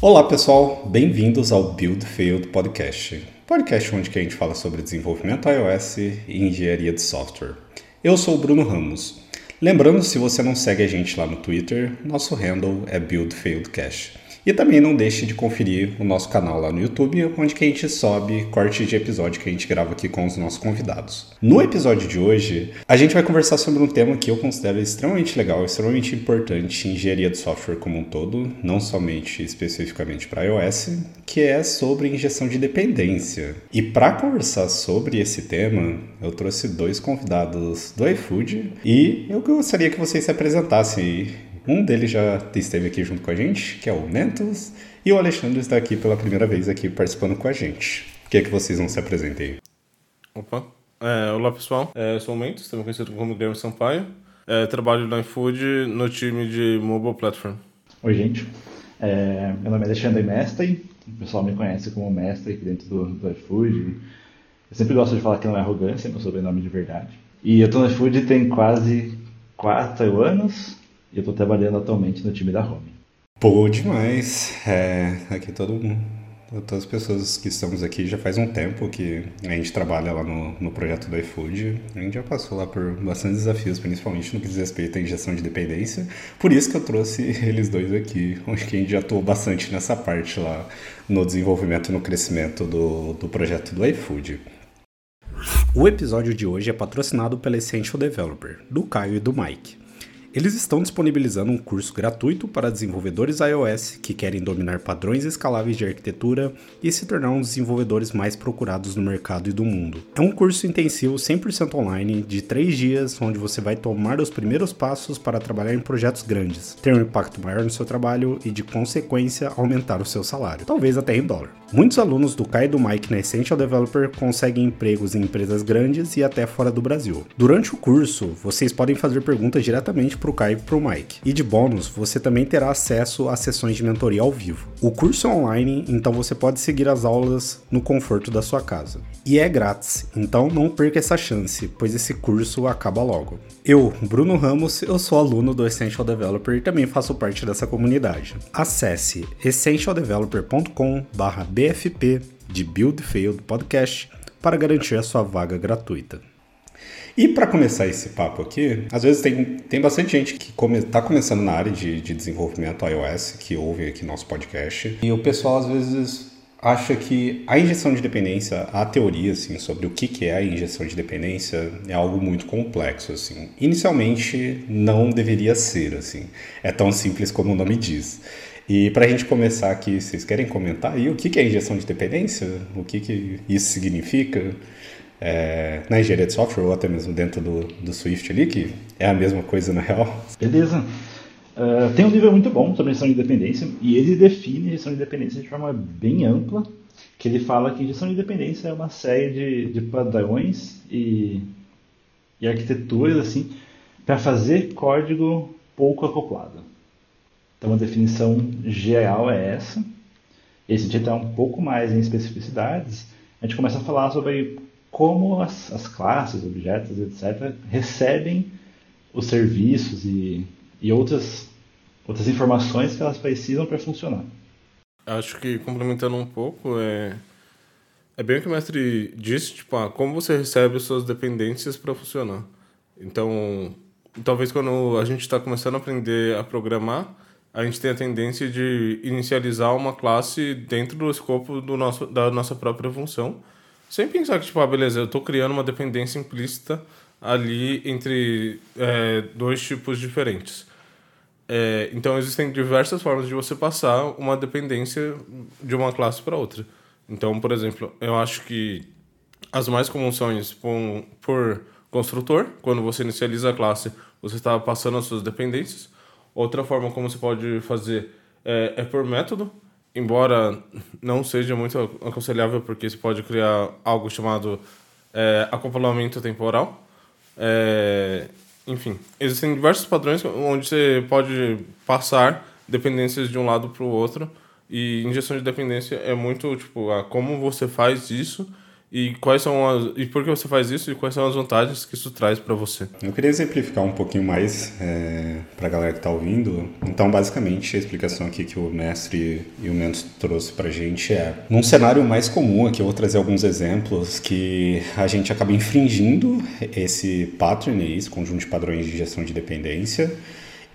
Olá pessoal, bem-vindos ao Build Failed Podcast, podcast onde a gente fala sobre desenvolvimento iOS e engenharia de software. Eu sou o Bruno Ramos. Lembrando, se você não segue a gente lá no Twitter, nosso handle é Build Failed Cache. E também não deixe de conferir o nosso canal lá no YouTube, onde que a gente sobe cortes de episódio que a gente grava aqui com os nossos convidados. No episódio de hoje, a gente vai conversar sobre um tema que eu considero extremamente legal, extremamente importante em engenharia de software como um todo, não somente especificamente para iOS, que é sobre injeção de dependência. E para conversar sobre esse tema, eu trouxe dois convidados do iFood e eu gostaria que vocês se apresentassem um deles já esteve aqui junto com a gente, que é o Mentos, e o Alexandre está aqui pela primeira vez aqui participando com a gente. O que é que vocês vão se apresentar aí? Opa. É, olá pessoal, é, eu sou o Mentos, também conhecido como Guilherme Sampaio. É, trabalho no iFood no time de Mobile Platform. Oi gente, é, meu nome é Alexandre Mestre, o pessoal me conhece como Mestre aqui dentro do, do iFood. Eu sempre gosto de falar que não é arrogância, meu sobrenome de verdade. E eu estou no iFood tem quase quatro anos, e eu estou trabalhando atualmente no time da Home. Pô, demais. É, aqui todo mundo, todas as pessoas que estamos aqui já faz um tempo que a gente trabalha lá no, no projeto do iFood. A gente já passou lá por bastantes desafios, principalmente no que diz respeito à injeção de dependência. Por isso que eu trouxe eles dois aqui, onde a gente já atuou bastante nessa parte lá no desenvolvimento e no crescimento do, do projeto do iFood. O episódio de hoje é patrocinado pela Essential Developer, do Caio e do Mike. Eles estão disponibilizando um curso gratuito para desenvolvedores iOS que querem dominar padrões escaláveis de arquitetura e se tornar um dos desenvolvedores mais procurados no mercado e do mundo. É um curso intensivo 100% online de 3 dias, onde você vai tomar os primeiros passos para trabalhar em projetos grandes, ter um impacto maior no seu trabalho e, de consequência, aumentar o seu salário, talvez até em dólar. Muitos alunos do Kai e do Mike na Essential Developer conseguem empregos em empresas grandes e até fora do Brasil. Durante o curso, vocês podem fazer perguntas diretamente para o Kai e para o Mike. E de bônus, você também terá acesso a sessões de mentoria ao vivo. O curso é online, então você pode seguir as aulas no conforto da sua casa. E é grátis, então não perca essa chance, pois esse curso acaba logo. Eu, Bruno Ramos, eu sou aluno do Essential Developer e também faço parte dessa comunidade. Acesse essentialdeveloper.com/bfp de Build Failed Podcast para garantir a sua vaga gratuita. E para começar esse papo aqui, às vezes tem, tem bastante gente que está come, tá começando na área de, de desenvolvimento iOS, que ouve aqui nosso podcast, e o pessoal às vezes acha que a injeção de dependência, a teoria assim sobre o que é a injeção de dependência é algo muito complexo assim. Inicialmente não deveria ser assim. É tão simples como o nome diz. E para a gente começar aqui, vocês querem comentar aí o que é injeção de dependência? O que, que isso significa? É, na engenharia de software ou até mesmo dentro do, do Swift ali, que é a mesma coisa na real. Beleza. Uh, tem um livro muito bom sobre gestão de dependência e ele define gestão de dependência de forma bem ampla, que ele fala que gestão de dependência é uma série de, de padrões e, e arquiteturas assim para fazer código pouco acoplado. Então a definição geral é essa. E se a gente entrar um pouco mais em especificidades, a gente começa a falar sobre como as, as classes, objetos, etc., recebem os serviços e, e outras, outras informações que elas precisam para funcionar. Acho que complementando um pouco, é, é bem o que o mestre disse, tipo, ah, como você recebe suas dependências para funcionar. Então, talvez quando a gente está começando a aprender a programar, a gente tem a tendência de inicializar uma classe dentro do escopo do nosso, da nossa própria função, sem pensar que, tipo, ah, beleza, eu estou criando uma dependência implícita ali entre é, dois tipos diferentes. É, então, existem diversas formas de você passar uma dependência de uma classe para outra. Então, por exemplo, eu acho que as mais comuns são por, por construtor, quando você inicializa a classe, você está passando as suas dependências. Outra forma como você pode fazer é, é por método, embora não seja muito aconselhável, porque você pode criar algo chamado é, acoplamento temporal. É, enfim, existem diversos padrões onde você pode passar dependências de um lado para o outro. E injeção de dependência é muito tipo a como você faz isso e quais são as, e por que você faz isso e quais são as vantagens que isso traz para você? Eu queria exemplificar um pouquinho mais é, para a galera que está ouvindo. Então, basicamente, a explicação aqui que o mestre e o Mentos trouxe para a gente é num cenário mais comum aqui eu vou trazer alguns exemplos que a gente acaba infringindo esse pattern, esse conjunto de padrões de gestão de dependência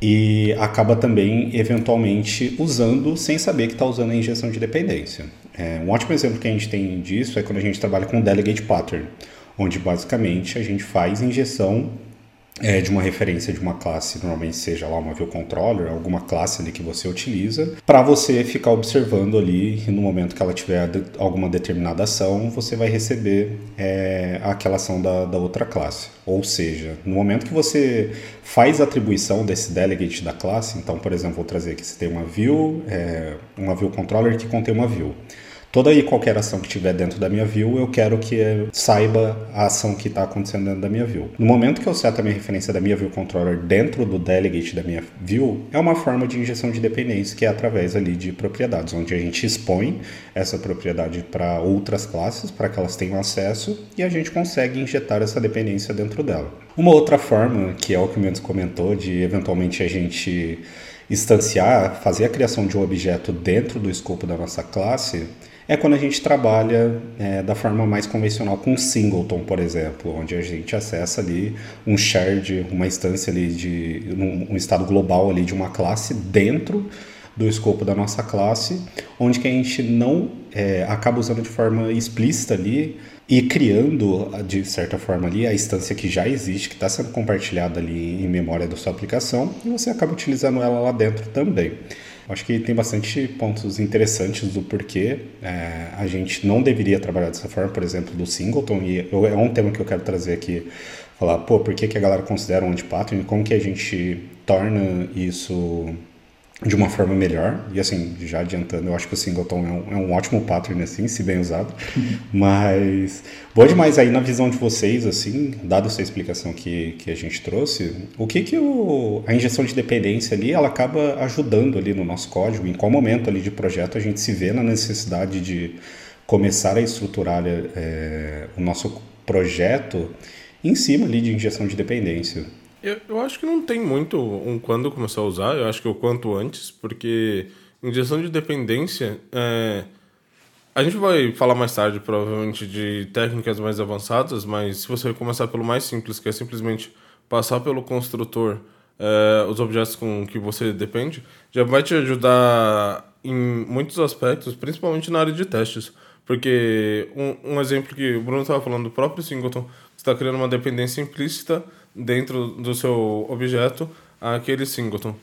e acaba também eventualmente usando sem saber que está usando a injeção de dependência. É, um ótimo exemplo que a gente tem disso é quando a gente trabalha com delegate pattern, onde basicamente a gente faz injeção é, de uma referência de uma classe, normalmente seja lá uma view controller, alguma classe ali que você utiliza, para você ficar observando ali no momento que ela tiver alguma determinada ação, você vai receber é, aquela ação da, da outra classe. Ou seja, no momento que você faz atribuição desse delegate da classe, então, por exemplo, vou trazer aqui, você tem uma view, é, uma view controller que contém uma view. Toda e qualquer ação que estiver dentro da minha view, eu quero que saiba a ação que está acontecendo dentro da minha view. No momento que eu seto a minha referência da minha view controller dentro do delegate da minha view, é uma forma de injeção de dependência que é através ali de propriedades, onde a gente expõe essa propriedade para outras classes, para que elas tenham acesso, e a gente consegue injetar essa dependência dentro dela. Uma outra forma, que é o que o Mendes comentou, de eventualmente a gente instanciar, fazer a criação de um objeto dentro do escopo da nossa classe, é quando a gente trabalha é, da forma mais convencional com singleton, por exemplo, onde a gente acessa ali um shared, uma instância ali de um, um estado global ali de uma classe dentro do escopo da nossa classe, onde que a gente não é, acaba usando de forma explícita ali e criando de certa forma ali a instância que já existe, que está sendo compartilhada ali em memória da sua aplicação, e você acaba utilizando ela lá dentro também. Acho que tem bastante pontos interessantes do porquê é, a gente não deveria trabalhar dessa forma, por exemplo, do singleton, e é um tema que eu quero trazer aqui, falar, pô, por que, que a galera considera um anti-pattern e como que a gente torna isso de uma forma melhor. E assim, já adiantando, eu acho que o singleton é um, é um ótimo pattern, assim, se bem usado. Mas, boa demais aí na visão de vocês, assim, dada essa explicação que, que a gente trouxe, o que que o, a injeção de dependência ali, ela acaba ajudando ali no nosso código? Em qual momento ali de projeto a gente se vê na necessidade de começar a estruturar é, o nosso projeto em cima ali de injeção de dependência? Eu, eu acho que não tem muito um quando começar a usar, eu acho que o quanto antes, porque injeção de dependência, é, a gente vai falar mais tarde, provavelmente, de técnicas mais avançadas, mas se você começar pelo mais simples, que é simplesmente passar pelo construtor é, os objetos com que você depende, já vai te ajudar em muitos aspectos, principalmente na área de testes. Porque um, um exemplo que o Bruno estava falando do próprio Singleton, está criando uma dependência implícita dentro do seu objeto aquele singleton.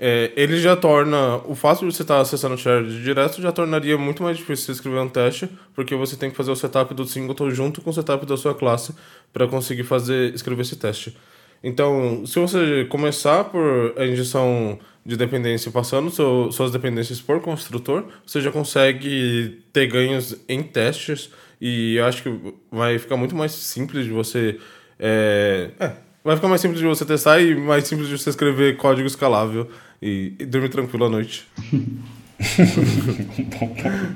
É, ele já torna. O fato de você estar acessando o shared direto já tornaria muito mais difícil você escrever um teste, porque você tem que fazer o setup do singleton junto com o setup da sua classe para conseguir fazer escrever esse teste. Então, se você começar por a injeção de dependência passando seu, suas dependências por construtor, você já consegue ter ganhos em testes e eu acho que vai ficar muito mais simples de você. É, é, vai ficar mais simples de você testar e mais simples de você escrever código escalável e, e dormir tranquilo à noite.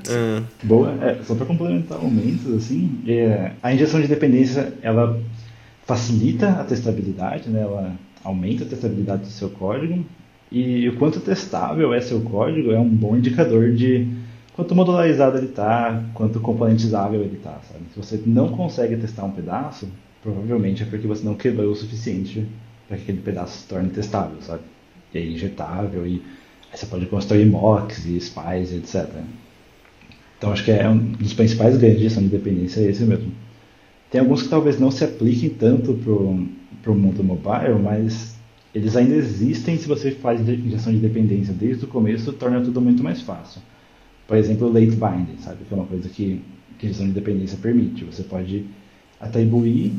é. Boa, é, só para complementar o Mentos, assim, é, a injeção de dependência ela facilita a testabilidade, né, ela aumenta a testabilidade do seu código e o quanto testável é seu código é um bom indicador de quanto modularizado ele está, quanto componentizável ele está. Se você não consegue testar um pedaço, provavelmente é porque você não quebrou o suficiente para que aquele pedaço se torne testável, sabe? E aí injetável e aí você pode construir mocks e spies, etc. Então acho que é um dos principais ganhos de gestão de dependência é esse mesmo. Tem alguns que talvez não se apliquem tanto para o mundo mobile, mas eles ainda existem se você faz injeção de dependência desde o começo, torna tudo muito mais fácil. Por exemplo, late binding, sabe? Que é uma coisa que, que a gestão de dependência permite. Você pode atribuir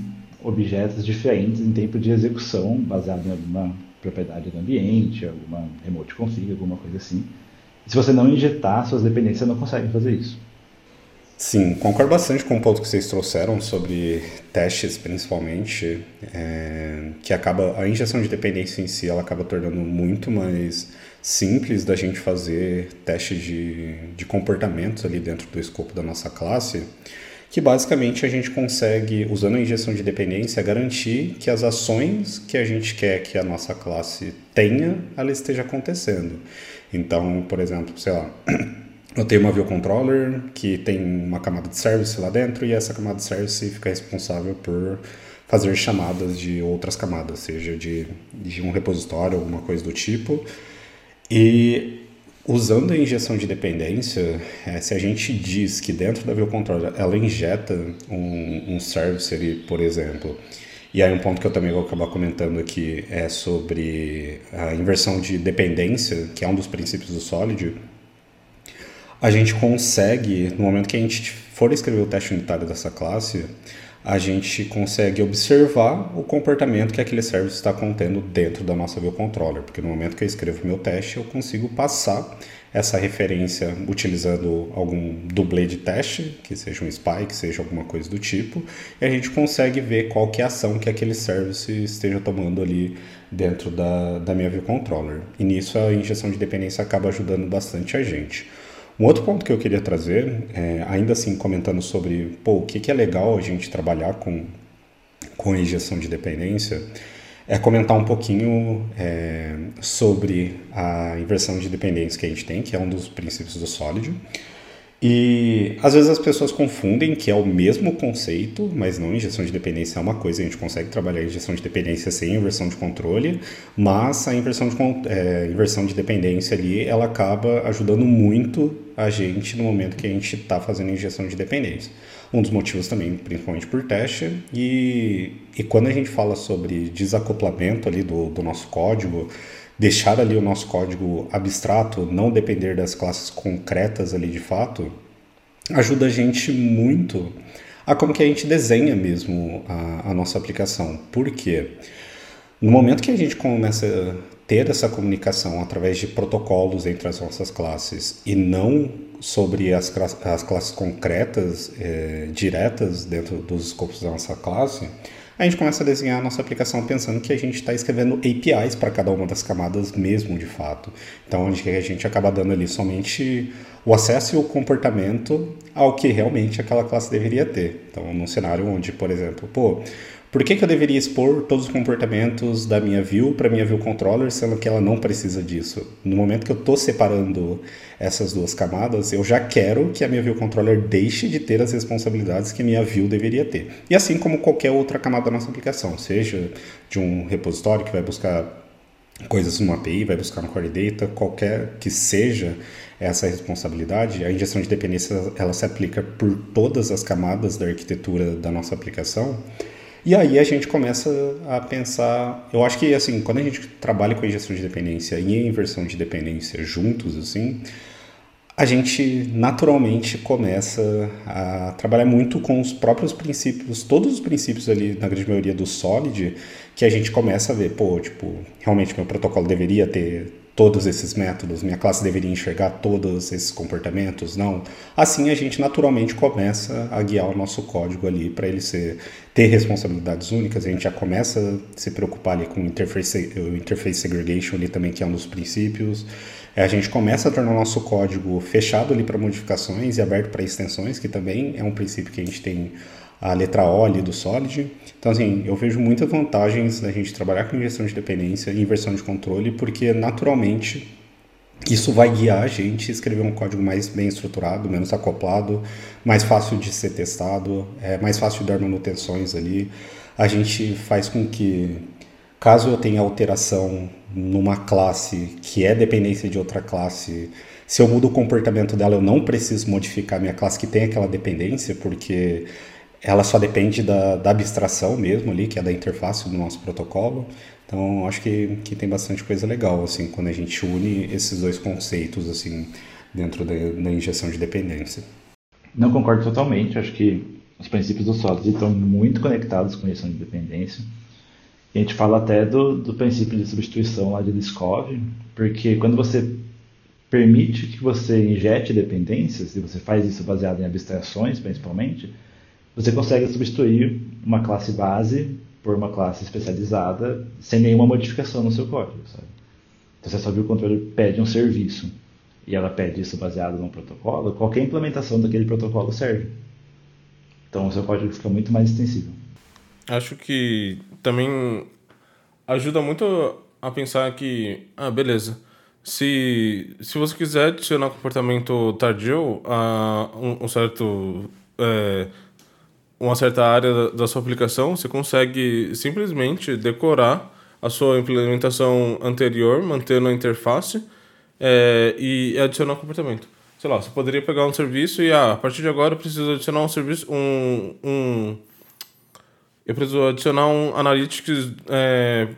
objetos diferentes em tempo de execução, baseado em alguma propriedade do ambiente, alguma remote config, alguma coisa assim. E se você não injetar suas dependências, você não consegue fazer isso. Sim, concordo bastante com o ponto que vocês trouxeram sobre testes, principalmente, é, que acaba a injeção de dependência em si, ela acaba tornando muito mais simples da gente fazer testes de, de comportamentos ali dentro do escopo da nossa classe, que basicamente a gente consegue, usando a injeção de dependência, garantir que as ações que a gente quer que a nossa classe tenha, ela esteja acontecendo. Então, por exemplo, sei lá, eu tenho uma view controller que tem uma camada de service lá dentro e essa camada de service fica responsável por fazer chamadas de outras camadas, seja de, de um repositório, alguma coisa do tipo. E Usando a injeção de dependência, é, se a gente diz que dentro da ViewController ela injeta um, um service por exemplo, e aí um ponto que eu também vou acabar comentando aqui é sobre a inversão de dependência, que é um dos princípios do Solid, a gente consegue, no momento que a gente for escrever o teste unitário dessa classe, a gente consegue observar o comportamento que aquele service está contendo dentro da nossa controller, porque no momento que eu escrevo meu teste, eu consigo passar essa referência utilizando algum dublê de teste, que seja um spy, que seja alguma coisa do tipo, e a gente consegue ver qual que é a ação que aquele service esteja tomando ali dentro da, da minha controller. E nisso a injeção de dependência acaba ajudando bastante a gente. Um outro ponto que eu queria trazer, é, ainda assim comentando sobre pô, o que, que é legal a gente trabalhar com, com injeção de dependência, é comentar um pouquinho é, sobre a inversão de dependência que a gente tem, que é um dos princípios do Solid. E às vezes as pessoas confundem que é o mesmo conceito, mas não injeção de dependência é uma coisa, a gente consegue trabalhar injeção de dependência sem inversão de controle, mas a inversão de, é, inversão de dependência ali, ela acaba ajudando muito a gente no momento que a gente está fazendo injeção de dependência. Um dos motivos também, principalmente por teste, e, e quando a gente fala sobre desacoplamento ali do, do nosso código, deixar ali o nosso código abstrato, não depender das classes concretas ali de fato, ajuda a gente muito a como que a gente desenha mesmo a, a nossa aplicação. Por quê? No momento que a gente começa a ter essa comunicação através de protocolos entre as nossas classes e não sobre as, as classes concretas, é, diretas dentro dos escopos da nossa classe, a gente começa a desenhar a nossa aplicação pensando que a gente está escrevendo APIs para cada uma das camadas mesmo, de fato. Então, onde a gente acaba dando ali somente o acesso e o comportamento ao que realmente aquela classe deveria ter. Então, num cenário onde, por exemplo, pô, por que, que eu deveria expor todos os comportamentos da minha view para minha view controller, sendo que ela não precisa disso? No momento que eu estou separando essas duas camadas, eu já quero que a minha view controller deixe de ter as responsabilidades que a minha view deveria ter. E assim como qualquer outra camada da nossa aplicação, seja de um repositório que vai buscar coisas numa API, vai buscar no Core Data, qualquer que seja essa responsabilidade, a injeção de dependência ela se aplica por todas as camadas da arquitetura da nossa aplicação e aí a gente começa a pensar, eu acho que assim, quando a gente trabalha com injeção de dependência e a inversão de dependência juntos assim, a gente naturalmente começa a trabalhar muito com os próprios princípios, todos os princípios ali na grande maioria do Solid, que a gente começa a ver, pô, tipo, realmente meu protocolo deveria ter todos esses métodos, minha classe deveria enxergar todos esses comportamentos, não. Assim a gente naturalmente começa a guiar o nosso código ali para ele ser, ter responsabilidades únicas, a gente já começa a se preocupar ali com o interface, o interface segregation ali também, que é um dos princípios. É, a gente começa a tornar o nosso código fechado ali para modificações e aberto para extensões, que também é um princípio que a gente tem a letra O ali do Solid. Então, assim, eu vejo muitas vantagens da gente trabalhar com gestão de dependência e inversão de controle, porque naturalmente isso vai guiar a gente a escrever um código mais bem estruturado, menos acoplado, mais fácil de ser testado, é mais fácil de dar manutenções ali. A gente faz com que, caso eu tenha alteração numa classe que é dependência de outra classe, se eu mudo o comportamento dela, eu não preciso modificar minha classe que tem aquela dependência, porque ela só depende da, da, abstração mesmo ali, que é da interface do nosso protocolo. Então, acho que, que tem bastante coisa legal, assim, quando a gente une esses dois conceitos, assim, dentro da, da injeção de dependência. Não concordo totalmente. Acho que os princípios do Solid estão muito conectados com a injeção de dependência. a gente fala até do, do princípio de substituição lá de Liskov, porque quando você permite que você injete dependências, e você faz isso baseado em abstrações, principalmente, você consegue substituir uma classe base por uma classe especializada sem nenhuma modificação no seu código. Sabe? Então, você só viu o controle pede um serviço e ela pede isso baseado num protocolo, qualquer implementação daquele protocolo serve. Então o seu código fica muito mais extensível. Acho que também ajuda muito a pensar que, ah, beleza, se, se você quiser adicionar comportamento tardio a um, um certo... É, uma certa área da, sua aplicação, você consegue simplesmente decorar a sua implementação anterior, mantendo a interface é, e adicionar comportamento. Sei lá, você poderia pegar um serviço e ah, a partir de agora eu preciso adicionar um serviço, um, um eu preciso adicionar um Analytics é,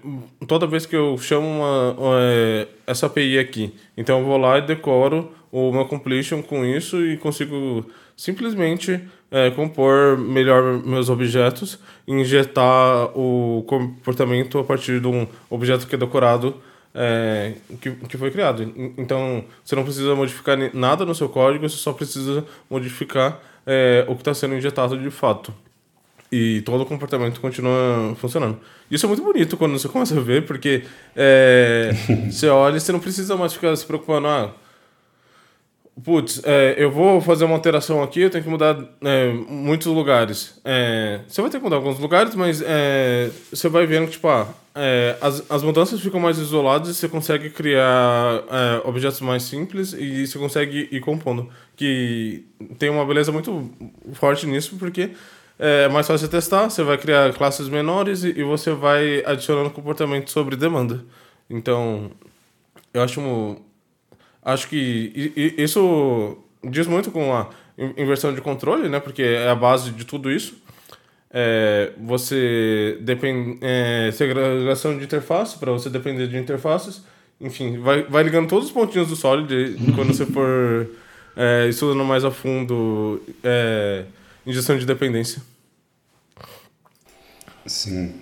toda vez que eu chamo uma, uma, é, essa API aqui. Então eu vou lá e decoro o meu completion com isso e consigo simplesmente é, compor melhor meus objetos e injetar o comportamento a partir de um objeto que é decorado é, que, que foi criado. Então, você não precisa modificar nada no seu código, você só precisa modificar é, o que está sendo injetado de fato. E todo o comportamento continua funcionando. Isso é muito bonito quando você começa a ver, porque é, você olha e você não precisa mais ficar se preocupando. Ah, Putz, é, eu vou fazer uma alteração aqui, eu tenho que mudar é, muitos lugares. É, você vai ter que mudar alguns lugares, mas é, você vai vendo que tipo, ah, é, as, as mudanças ficam mais isoladas e você consegue criar é, objetos mais simples e você consegue ir compondo. Que tem uma beleza muito forte nisso, porque é mais fácil testar, você vai criar classes menores e, e você vai adicionando comportamento sobre demanda. Então, eu acho Acho que isso diz muito com a inversão de controle, né? Porque é a base de tudo isso. É, você depende é, segregação de interface para você depender de interfaces enfim vai, vai ligando todos os pontinhos do Solid quando você for é, estudando mais a fundo é, injeção de dependência sim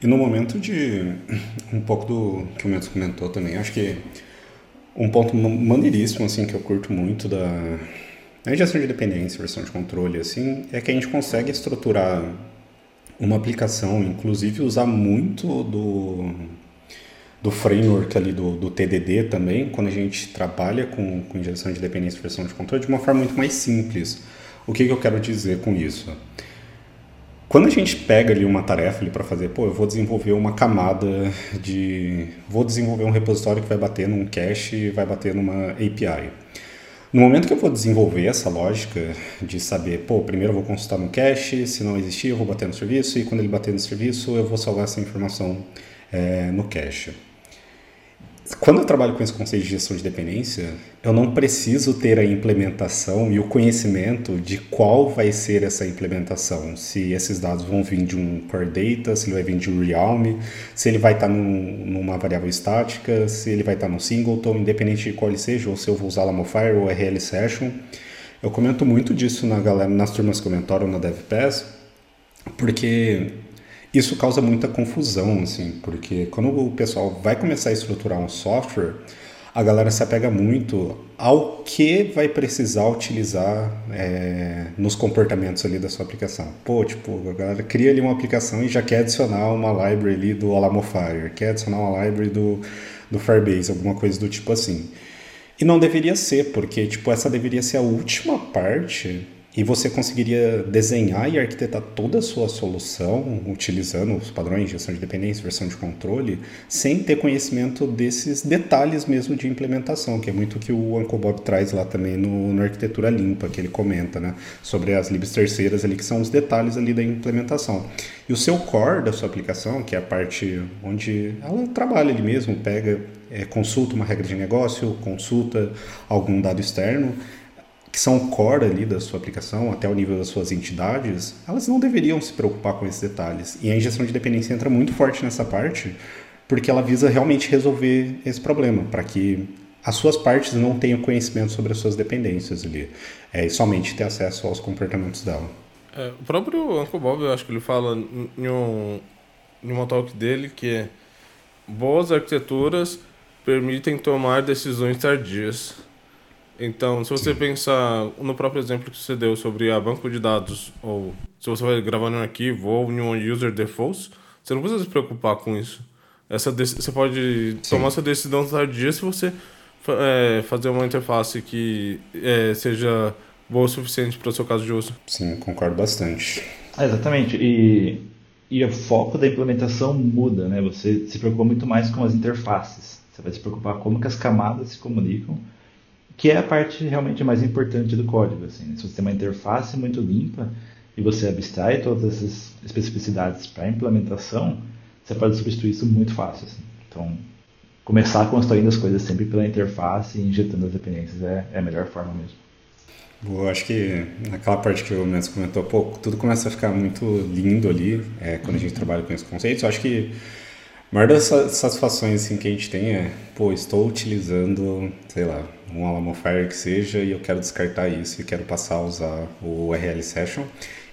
e no momento de um pouco do que o Mendes comentou também acho que um ponto maneiríssimo, assim, que eu curto muito da, da gestão de dependência, versão de controle, assim, é que a gente consegue estruturar uma aplicação, inclusive usar muito do, do framework ali do, do TDD também, quando a gente trabalha com, com injeção de dependência e versão de controle, de uma forma muito mais simples. O que, que eu quero dizer com isso? Quando a gente pega ali uma tarefa para fazer, pô, eu vou desenvolver uma camada de, vou desenvolver um repositório que vai bater num cache vai bater numa API. No momento que eu vou desenvolver essa lógica de saber, pô, primeiro eu vou consultar no cache, se não existir eu vou bater no serviço e quando ele bater no serviço eu vou salvar essa informação é, no cache. Quando eu trabalho com esse conceito de gestão de dependência, eu não preciso ter a implementação e o conhecimento de qual vai ser essa implementação. Se esses dados vão vir de um core data, se ele vai vir de um realm, se ele vai estar num, numa variável estática, se ele vai estar no singleton, independente de qual ele seja, ou se eu vou usar Lamofire ou RL Session. Eu comento muito disso na galera, nas turmas que comentaram na DevPass, porque isso causa muita confusão, assim, porque quando o pessoal vai começar a estruturar um software, a galera se apega muito ao que vai precisar utilizar é, nos comportamentos ali da sua aplicação. Pô, tipo, a galera cria ali uma aplicação e já quer adicionar uma library ali do Alamofire, quer adicionar uma library do, do Firebase, alguma coisa do tipo assim. E não deveria ser, porque tipo, essa deveria ser a última parte e você conseguiria desenhar e arquitetar toda a sua solução utilizando os padrões de gestão de dependência, versão de controle, sem ter conhecimento desses detalhes mesmo de implementação, que é muito o que o Uncle Bob traz lá também no, no Arquitetura Limpa, que ele comenta, né? Sobre as libs terceiras ali, que são os detalhes ali da implementação. E o seu core da sua aplicação, que é a parte onde ela trabalha ali mesmo, pega, é, consulta uma regra de negócio, consulta algum dado externo, que são core ali da sua aplicação, até o nível das suas entidades, elas não deveriam se preocupar com esses detalhes. E a injeção de dependência entra muito forte nessa parte, porque ela visa realmente resolver esse problema, para que as suas partes não tenham conhecimento sobre as suas dependências ali, é, e somente ter acesso aos comportamentos dela. É, o próprio Uncle Bob, eu acho que ele fala em, um, em uma talk dele que é boas arquiteturas permitem tomar decisões tardias. Então, se você Sim. pensar no próprio exemplo que você deu sobre a banco de dados, ou se você vai gravar em um arquivo ou em um user defaults, você não precisa se preocupar com isso. Essa você pode Sim. tomar essa decisão tardia se você é, fazer uma interface que é, seja boa o suficiente para o seu caso de uso. Sim, concordo bastante. É, exatamente. E, e o foco da implementação muda, né? Você se preocupa muito mais com as interfaces. Você vai se preocupar como que as camadas se comunicam, que é a parte realmente mais importante do código. Assim. Né? Se você tem uma interface muito limpa e você abstrai todas essas especificidades para a implementação, você pode substituir isso muito fácil. Assim. Então, começar construindo as coisas sempre pela interface e injetando as dependências é, é a melhor forma mesmo. Eu acho que naquela parte que o Mendes comentou, pô, tudo começa a ficar muito lindo ali é, quando a gente trabalha com esses conceitos. Eu acho que maior das satisfações assim, que a gente tem é, pô, estou utilizando, sei lá, um Alamo Fire que seja e eu quero descartar isso e quero passar a usar o URL Session.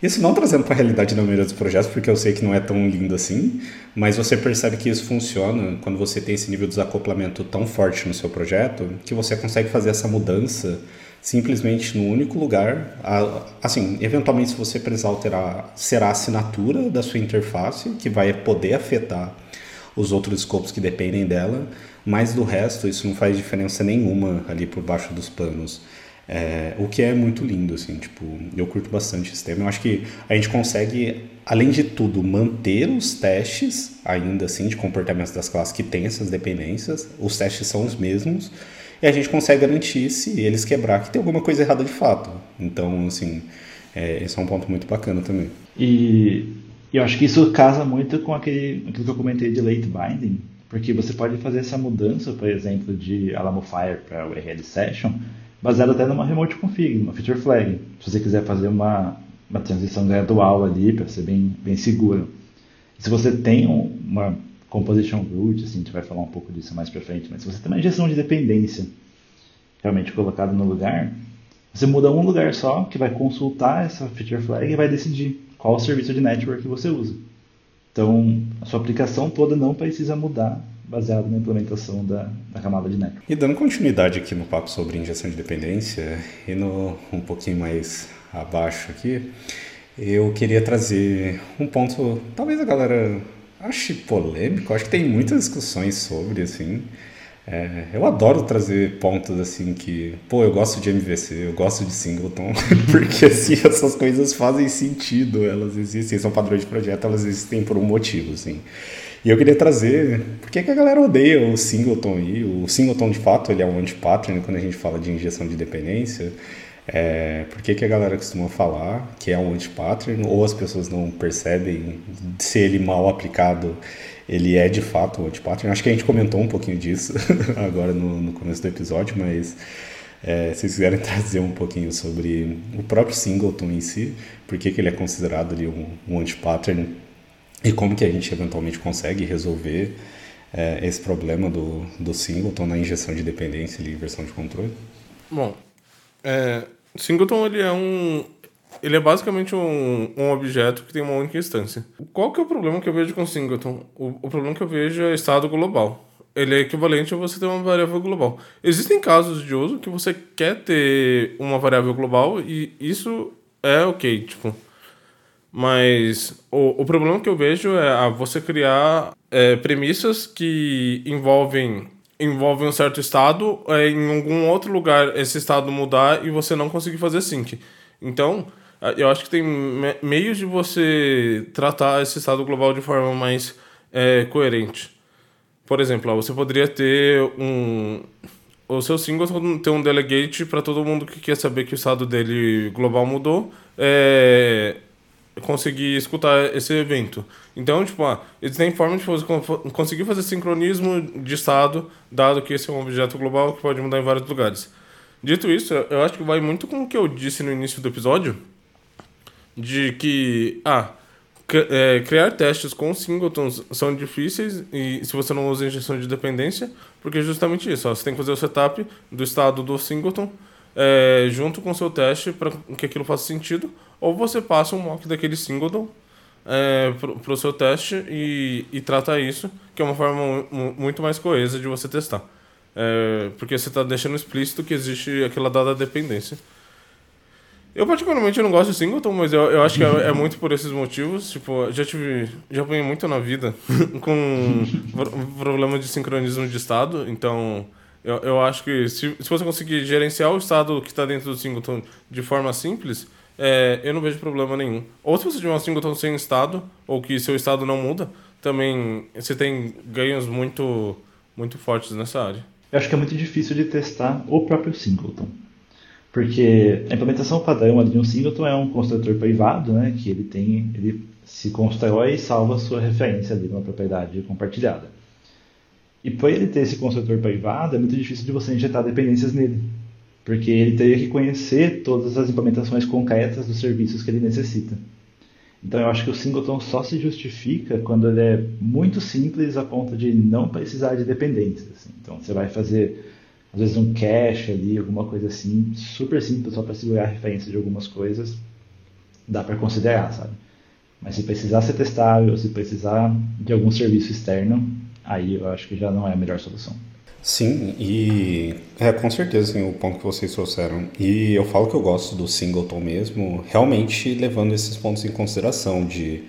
Isso não trazendo para a realidade da maioria dos projetos, porque eu sei que não é tão lindo assim, mas você percebe que isso funciona quando você tem esse nível de desacoplamento tão forte no seu projeto, que você consegue fazer essa mudança simplesmente no único lugar. Assim, eventualmente, se você precisar alterar, será a assinatura da sua interface, que vai poder afetar os outros escopos que dependem dela, mas do resto, isso não faz diferença nenhuma ali por baixo dos panos. É, o que é muito lindo, assim, tipo, eu curto bastante esse tema. Eu acho que a gente consegue, além de tudo, manter os testes, ainda assim, de comportamento das classes que tem essas dependências. Os testes são os mesmos. E a gente consegue garantir, se eles quebrar, que tem alguma coisa errada de fato. Então, assim, é, esse é um ponto muito bacana também. E eu acho que isso casa muito com aquele, aquilo que eu comentei de late binding, porque você pode fazer essa mudança, por exemplo, de Alamo Fire para o URL Session baseado até numa remote config, numa feature flag. Se você quiser fazer uma, uma transição gradual ali para ser bem, bem seguro. E se você tem uma composition root, assim, a gente vai falar um pouco disso mais para frente, mas se você tem uma injeção de dependência realmente colocada no lugar, você muda um lugar só que vai consultar essa feature flag e vai decidir qual serviço de network você usa. Então, a sua aplicação toda não precisa mudar baseado na implementação da, da camada de network. E dando continuidade aqui no papo sobre injeção de dependência, e no, um pouquinho mais abaixo aqui, eu queria trazer um ponto, talvez a galera ache polêmico, acho que tem muitas discussões sobre, assim, é, eu adoro trazer pontos assim que, pô, eu gosto de MVC, eu gosto de Singleton, porque assim, essas coisas fazem sentido, elas existem, são padrões de projeto, elas existem por um motivo, assim. E eu queria trazer, por que, a galera odeia o singleton aí? O singleton, de fato, ele é um anti-pattern quando a gente fala de injeção de dependência. É, por que, que a galera costuma falar que é um anti-pattern ou as pessoas não percebem se ele mal aplicado ele é de fato um anti-pattern? Acho que a gente comentou um pouquinho disso agora no, no começo do episódio, mas é, se vocês quiserem trazer um pouquinho sobre o próprio singleton em si, por que, que ele é considerado ali um, um anti-pattern e como que a gente eventualmente consegue resolver é, esse problema do, do singleton na injeção de dependência e inversão de controle? Bom, é, singleton ele é um ele é basicamente um, um objeto que tem uma única instância. Qual que é o problema que eu vejo com singleton? O, o problema que eu vejo é estado global. Ele é equivalente a você ter uma variável global. Existem casos de uso que você quer ter uma variável global e isso é ok, tipo mas o, o problema que eu vejo é a você criar é, premissas que envolvem envolvem um certo estado, é, em algum outro lugar esse estado mudar e você não conseguir fazer sync. Então, eu acho que tem me meios de você tratar esse estado global de forma mais é, coerente. Por exemplo, você poderia ter um. O seu single ter um delegate para todo mundo que quer saber que o estado dele global mudou. É, conseguir escutar esse evento. Então, tipo, ah, existem formas de fazer, conseguir fazer sincronismo de estado, dado que esse é um objeto global que pode mudar em vários lugares. Dito isso, eu acho que vai muito com o que eu disse no início do episódio, de que, ah, é, criar testes com singletons são difíceis e se você não usa injeção de dependência, porque é justamente isso, ó, você tem que fazer o setup do estado do singleton é, junto com o seu teste para que aquilo faça sentido, ou você passa um mock daquele singleton é, para o seu teste e, e trata isso, que é uma forma muito mais coesa de você testar. É, porque você está deixando explícito que existe aquela dada dependência. Eu particularmente não gosto de singleton, mas eu, eu acho que é, é, muito por esses motivos. Tipo, já tive, já apanhei muito na vida com problema de sincronismo de estado, então Eu, eu acho que se, se você conseguir gerenciar o estado que está dentro do singleton de forma simples, é, eu não vejo problema nenhum. Ou se você tiver um singleton sem estado, ou que seu estado não muda, também você tem ganhos muito, muito fortes nessa área. Eu acho que é muito difícil de testar o próprio singleton. Porque a implementação padrão de um singleton é um construtor privado, né, que ele tem, ele se constrói e salva sua referência ali numa propriedade compartilhada. E por ele ter esse construtor privado, é muito difícil de você injetar dependências nele. Porque ele teria que conhecer todas as implementações concretas dos serviços que ele necessita. Então eu acho que o singleton só se justifica quando ele é muito simples a ponto de não precisar de dependências. Assim. Então você vai fazer às vezes um cache ali, alguma coisa assim, super simples só para segurar a referência de algumas coisas, dá para considerar, sabe? Mas se precisar ser testável, se precisar de algum serviço externo, aí eu acho que já não é a melhor solução. Sim, e é com certeza assim, o ponto que vocês trouxeram. E eu falo que eu gosto do singleton mesmo, realmente levando esses pontos em consideração de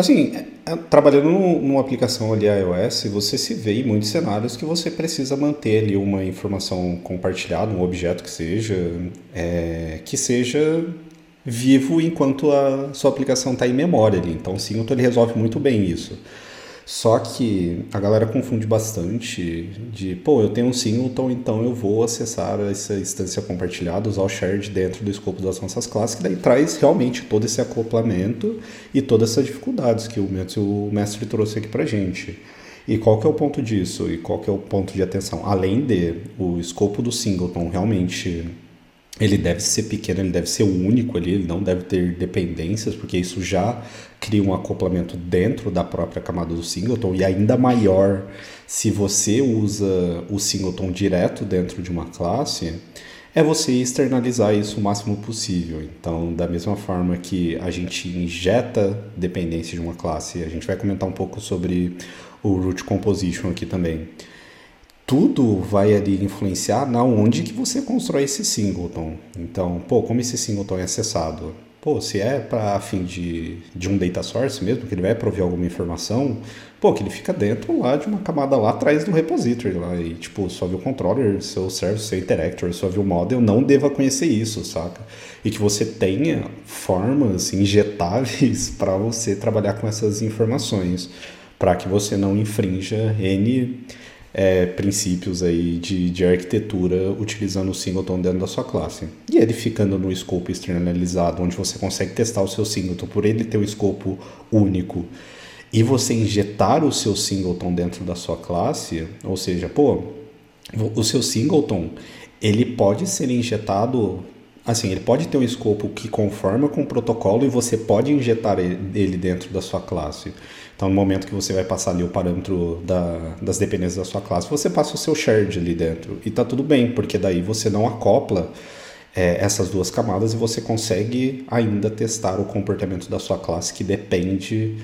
assim, é, trabalhando numa aplicação ali iOS, você se vê em muitos cenários que você precisa manter ali uma informação compartilhada, um objeto que seja, é, que seja vivo enquanto a sua aplicação está em memória ali. Então o Singleton ele resolve muito bem isso. Só que a galera confunde bastante de, pô, eu tenho um singleton, então eu vou acessar essa instância compartilhada, usar o shared dentro do escopo das nossas classes, que daí traz realmente todo esse acoplamento e todas essas dificuldades que o mestre, trouxe aqui pra gente. E qual que é o ponto disso? E qual que é o ponto de atenção? Além de o escopo do singleton realmente ele deve ser pequeno, ele deve ser único ali, ele não deve ter dependências, porque isso já cria um acoplamento dentro da própria camada do singleton e ainda maior se você usa o singleton direto dentro de uma classe, é você externalizar isso o máximo possível. Então, da mesma forma que a gente injeta dependência de uma classe, a gente vai comentar um pouco sobre o root composition aqui também tudo vai ali influenciar na onde que você constrói esse singleton. Então, pô, como esse singleton é acessado? Pô, se é para fim de, de um data source mesmo, que ele vai prover alguma informação, pô, que ele fica dentro lá de uma camada lá atrás do repository lá e tipo, só viu o controller, seu service, seu interactor, só viu o model, não deva conhecer isso, saca? E que você tenha formas injetáveis para você trabalhar com essas informações, para que você não infrinja N é, princípios aí de, de arquitetura utilizando o singleton dentro da sua classe. E ele ficando no escopo externalizado, onde você consegue testar o seu singleton por ele ter um escopo único e você injetar o seu singleton dentro da sua classe, ou seja, pô, o seu singleton ele pode ser injetado assim, ele pode ter um escopo que conforma com o protocolo e você pode injetar ele dentro da sua classe. Então, no momento que você vai passar ali o parâmetro da, das dependências da sua classe, você passa o seu shared ali dentro. E tá tudo bem, porque daí você não acopla é, essas duas camadas e você consegue ainda testar o comportamento da sua classe que depende,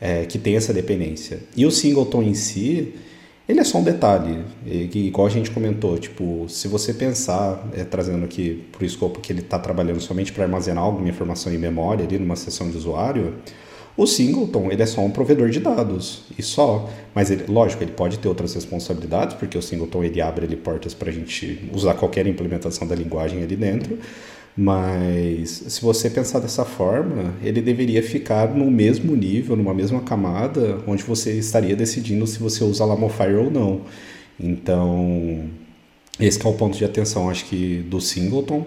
é, que tem essa dependência. E o singleton em si, ele é só um detalhe, igual a gente comentou, tipo, se você pensar, é, trazendo aqui para o escopo que ele está trabalhando somente para armazenar alguma informação em memória ali numa sessão de usuário, o Singleton, ele é só um provedor de dados, e só. Mas, ele, lógico, ele pode ter outras responsabilidades, porque o Singleton, ele abre ali portas para a gente usar qualquer implementação da linguagem ali dentro. Mas, se você pensar dessa forma, ele deveria ficar no mesmo nível, numa mesma camada, onde você estaria decidindo se você usa Lamofire ou não. Então, esse é o ponto de atenção, acho que, do Singleton.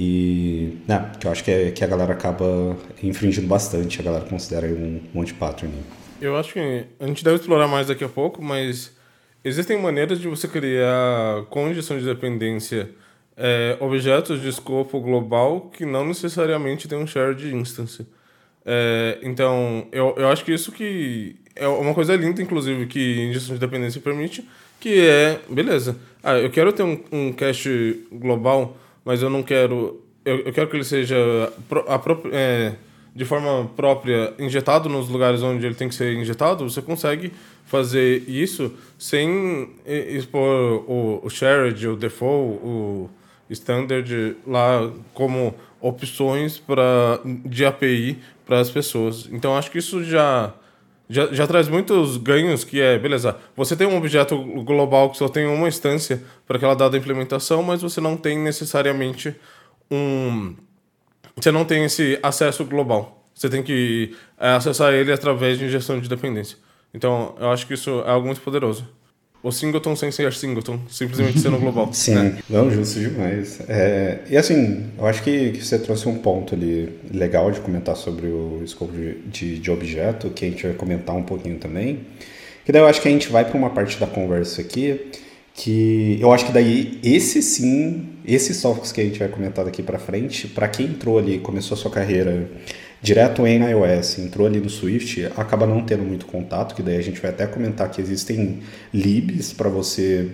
E né, que eu acho que, é, que a galera acaba infringindo bastante, a galera considera um monte de pattern. Eu acho que a gente deve explorar mais daqui a pouco, mas existem maneiras de você criar com injeção de dependência é, objetos de escopo global que não necessariamente tem um shared instance. É, então, eu, eu acho que isso que é uma coisa linda, inclusive, que injeção de dependência permite, que é, beleza, ah, eu quero ter um, um cache global mas eu não quero. Eu, eu quero que ele seja a, é, de forma própria injetado nos lugares onde ele tem que ser injetado. Você consegue fazer isso sem expor o, o shared, o default, o standard lá como opções para de API para as pessoas. Então acho que isso já já, já traz muitos ganhos que é, beleza, você tem um objeto global que só tem uma instância para aquela dada implementação, mas você não tem necessariamente um... Você não tem esse acesso global. Você tem que é, acessar ele através de injeção de dependência. Então, eu acho que isso é algo muito poderoso. O singleton sem ser singleton, simplesmente sendo global. Sim, né? não, justo demais. É, e assim, eu acho que, que, você trouxe um ponto ali legal de comentar sobre o escopo de, de, de, objeto, que a gente vai comentar um pouquinho também. Que daí eu acho que a gente vai para uma parte da conversa aqui, que eu acho que daí esse sim, esses tópicos que a gente vai comentar daqui para frente, para quem entrou ali, começou a sua carreira direto em iOS, entrou ali no Swift, acaba não tendo muito contato, que daí a gente vai até comentar que existem libs para você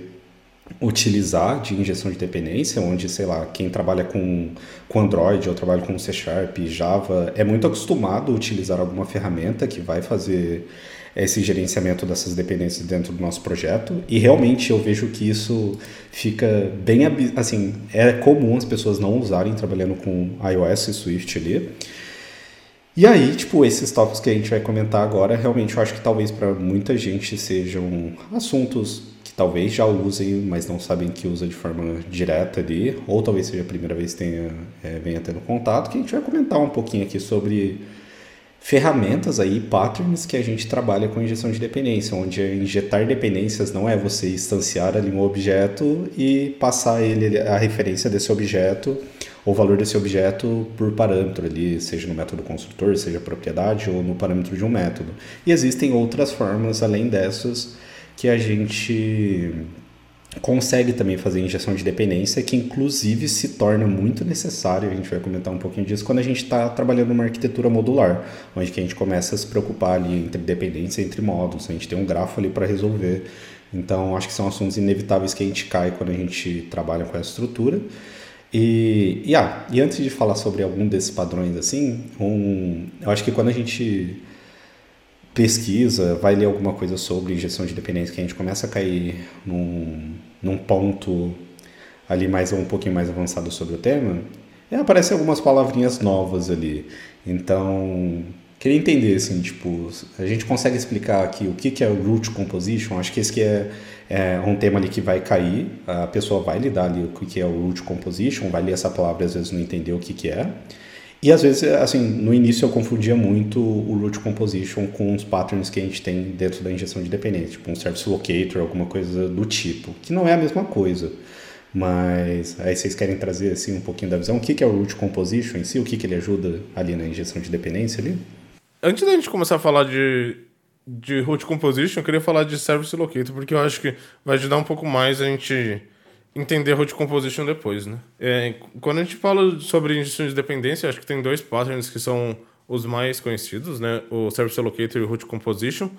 utilizar de injeção de dependência, onde, sei lá, quem trabalha com, com Android ou trabalha com C Sharp, Java, é muito acostumado a utilizar alguma ferramenta que vai fazer esse gerenciamento dessas dependências dentro do nosso projeto. E realmente eu vejo que isso fica bem assim é comum as pessoas não usarem trabalhando com iOS e Swift ali e aí, tipo, esses tópicos que a gente vai comentar agora, realmente eu acho que talvez para muita gente sejam assuntos que talvez já usem, mas não sabem que usa de forma direta ali, ou talvez seja a primeira vez que tenha, é, venha tendo contato, que a gente vai comentar um pouquinho aqui sobre ferramentas aí, patterns que a gente trabalha com injeção de dependência, onde injetar dependências não é você instanciar ali um objeto e passar ele a referência desse objeto o valor desse objeto por parâmetro ali, seja no método construtor, seja propriedade ou no parâmetro de um método. E existem outras formas além dessas que a gente consegue também fazer injeção de dependência, que inclusive se torna muito necessário, a gente vai comentar um pouquinho disso, quando a gente está trabalhando numa arquitetura modular, onde a gente começa a se preocupar ali entre dependência entre módulos, a gente tem um grafo ali para resolver. Então, acho que são assuntos inevitáveis que a gente cai quando a gente trabalha com essa estrutura. E, e, ah, e antes de falar sobre algum desses padrões assim, um, eu acho que quando a gente pesquisa, vai ler alguma coisa sobre injeção de dependência, que a gente começa a cair num, num ponto ali mais um pouquinho mais avançado sobre o tema, é, aparecem algumas palavrinhas novas ali. Então, queria entender, assim, tipo, a gente consegue explicar aqui o que, que é root composition? Acho que esse que é é um tema ali que vai cair, a pessoa vai lidar ali o que é o root composition, vai ler essa palavra e às vezes não entender o que, que é. E às vezes, assim, no início eu confundia muito o root composition com os patterns que a gente tem dentro da injeção de dependência, tipo um service locator, alguma coisa do tipo, que não é a mesma coisa. Mas aí vocês querem trazer assim um pouquinho da visão, o que, é o root composition em si, o que, que ele ajuda ali na injeção de dependência ali? Antes da gente começar a falar de de root composition, eu queria falar de service locator, porque eu acho que vai ajudar um pouco mais a gente entender root composition depois, né? É, quando a gente fala sobre injeção de dependência, acho que tem dois patterns que são os mais conhecidos, né? O service locator e o root composition.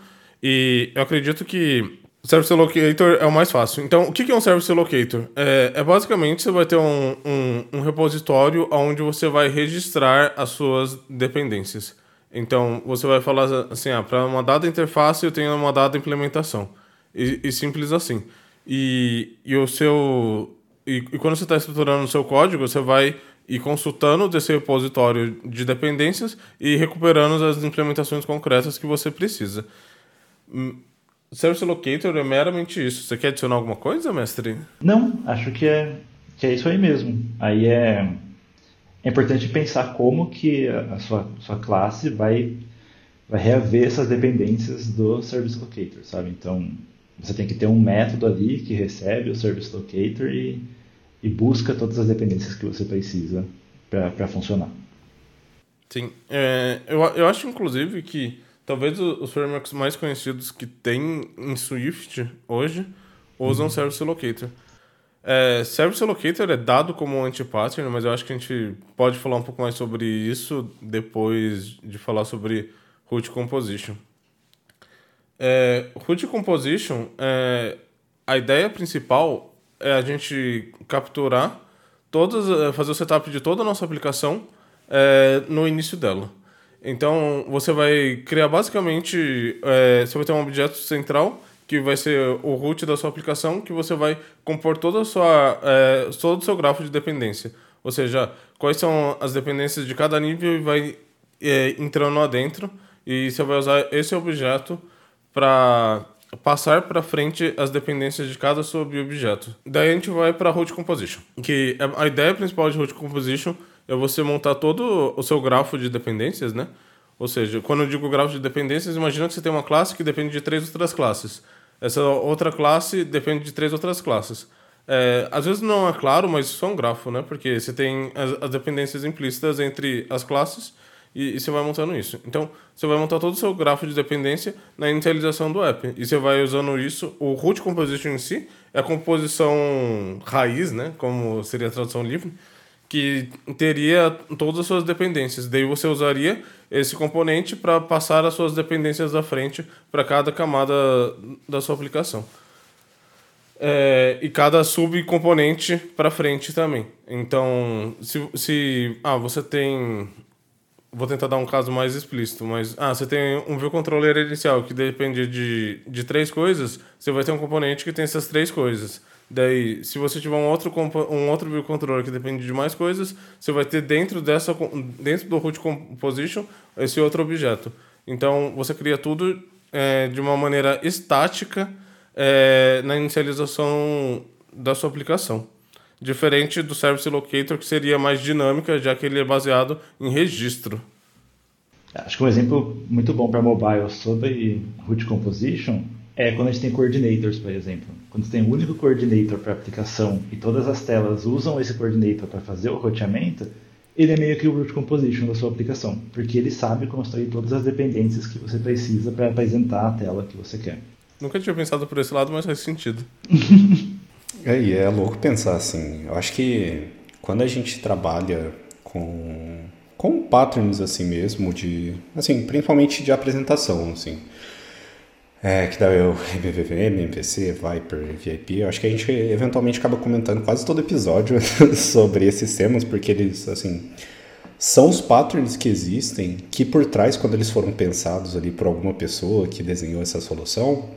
E eu acredito que o service locator é o mais fácil. Então, o que é um service locator? É, é basicamente você vai ter um, um, um repositório onde você vai registrar as suas dependências. Então, você vai falar assim, ah, para uma dada interface eu tenho uma dada implementação. E, e simples assim. E, e o seu... E, e quando você está estruturando o seu código, você vai ir consultando desse repositório de dependências e recuperando as implementações concretas que você precisa. Hum, Service Locator é meramente isso. Você quer adicionar alguma coisa, mestre? Não, acho que é, que é isso aí mesmo. Aí é é importante pensar como que a sua, sua classe vai, vai reaver essas dependências do Service Locator, sabe? Então, você tem que ter um método ali que recebe o Service Locator e, e busca todas as dependências que você precisa para funcionar. Sim, é, eu, eu acho inclusive que talvez os frameworks mais conhecidos que tem em Swift hoje usam uhum. Service Locator. É, Service Locator é dado como um anti-pattern, mas eu acho que a gente pode falar um pouco mais sobre isso depois de falar sobre Root Composition. É, Root Composition, é, a ideia principal é a gente capturar todas, é, fazer o setup de toda a nossa aplicação é, no início dela. Então, você vai criar basicamente, é, você vai ter um objeto central que vai ser o root da sua aplicação, que você vai compor toda a sua, é, todo o seu grafo de dependência. Ou seja, quais são as dependências de cada nível e vai é, entrando lá dentro e você vai usar esse objeto para passar para frente as dependências de cada subobjeto. Daí a gente vai para root composition, que é a ideia principal de root composition é você montar todo o seu grafo de dependências, né? Ou seja, quando eu digo grafo de dependências, imagina que você tem uma classe que depende de três outras classes. Essa outra classe depende de três outras classes. É, às vezes não é claro, mas isso é um grafo, né? Porque você tem as, as dependências implícitas entre as classes e, e, você vai montando isso. Então, você vai montar todo o seu grafo de dependência na inicialização do app. E você vai usando isso. O root composition em si é a composição raiz, né? Como seria a tradução livre que teria todas as suas dependências. Daí você usaria esse componente para passar as suas dependências à frente para cada camada da sua aplicação. É, e cada subcomponente para frente também. Então, se, se ah, você tem. Vou tentar dar um caso mais explícito, mas ah, você tem um view controller inicial que depende de, de três coisas, você vai ter um componente que tem essas três coisas. Daí, se você tiver um outro, um outro controller que depende de mais coisas, você vai ter dentro, dessa, dentro do root composition esse outro objeto. Então, você cria tudo é, de uma maneira estática é, na inicialização da sua aplicação. Diferente do Service Locator, que seria mais dinâmica, já que ele é baseado em registro. Acho que um exemplo muito bom para mobile sobre root composition é quando a gente tem coordinators, por exemplo. Quando você tem um único coordinator para aplicação e todas as telas usam esse coordinator para fazer o roteamento, ele é meio que o root composition da sua aplicação, porque ele sabe construir todas as dependências que você precisa para apresentar a tela que você quer. Nunca tinha pensado por esse lado, mas faz sentido. é, e é louco pensar assim. Eu acho que quando a gente trabalha com com patterns assim mesmo de assim principalmente de apresentação assim é, que dá o MVVM, MVC, Viper, VIP. Eu acho que a gente eventualmente acaba comentando quase todo episódio sobre esses temas, porque eles, assim, são os patterns que existem, que por trás, quando eles foram pensados ali por alguma pessoa que desenhou essa solução,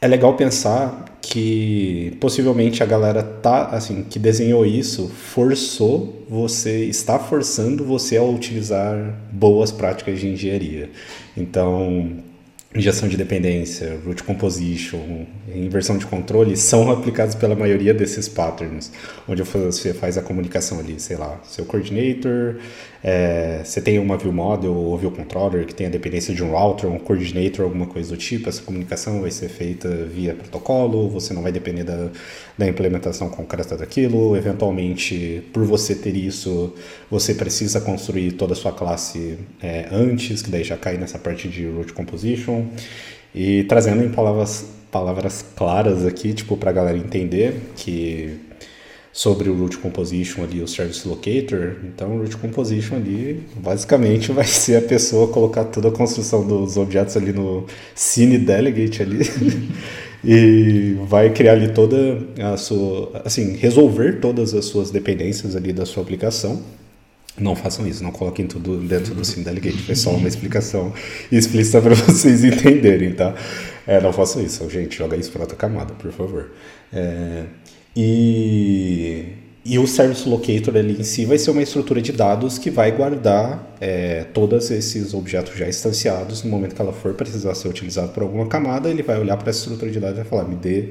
é legal pensar que possivelmente a galera tá assim que desenhou isso forçou você está forçando você a utilizar boas práticas de engenharia então injeção de dependência, root composition, inversão de controle são aplicados pela maioria desses patterns, onde você faz a comunicação ali, sei lá, seu coordinator, é, você tem uma view model ou view controller que tem a dependência de um router, um coordinator, alguma coisa do tipo, essa comunicação vai ser feita via protocolo, você não vai depender da, da implementação concreta daquilo, eventualmente, por você ter isso, você precisa construir toda a sua classe é, antes, que daí já cai nessa parte de root composition, e trazendo em palavras, palavras claras aqui, tipo, para a galera entender que sobre o root composition ali, o service locator. Então, o root composition ali, basicamente, vai ser a pessoa colocar toda a construção dos objetos ali no cine delegate ali. e vai criar ali toda a sua, assim, resolver todas as suas dependências ali da sua aplicação. Não façam isso, não coloquem tudo dentro do Sim Delegate, foi só uma explicação explícita para vocês entenderem, tá? É, não façam isso, gente, joga isso para outra camada, por favor. É, e, e o Service Locator ali em si vai ser uma estrutura de dados que vai guardar é, todos esses objetos já instanciados. No momento que ela for precisar ser utilizada por alguma camada, ele vai olhar para essa estrutura de dados e vai falar: me dê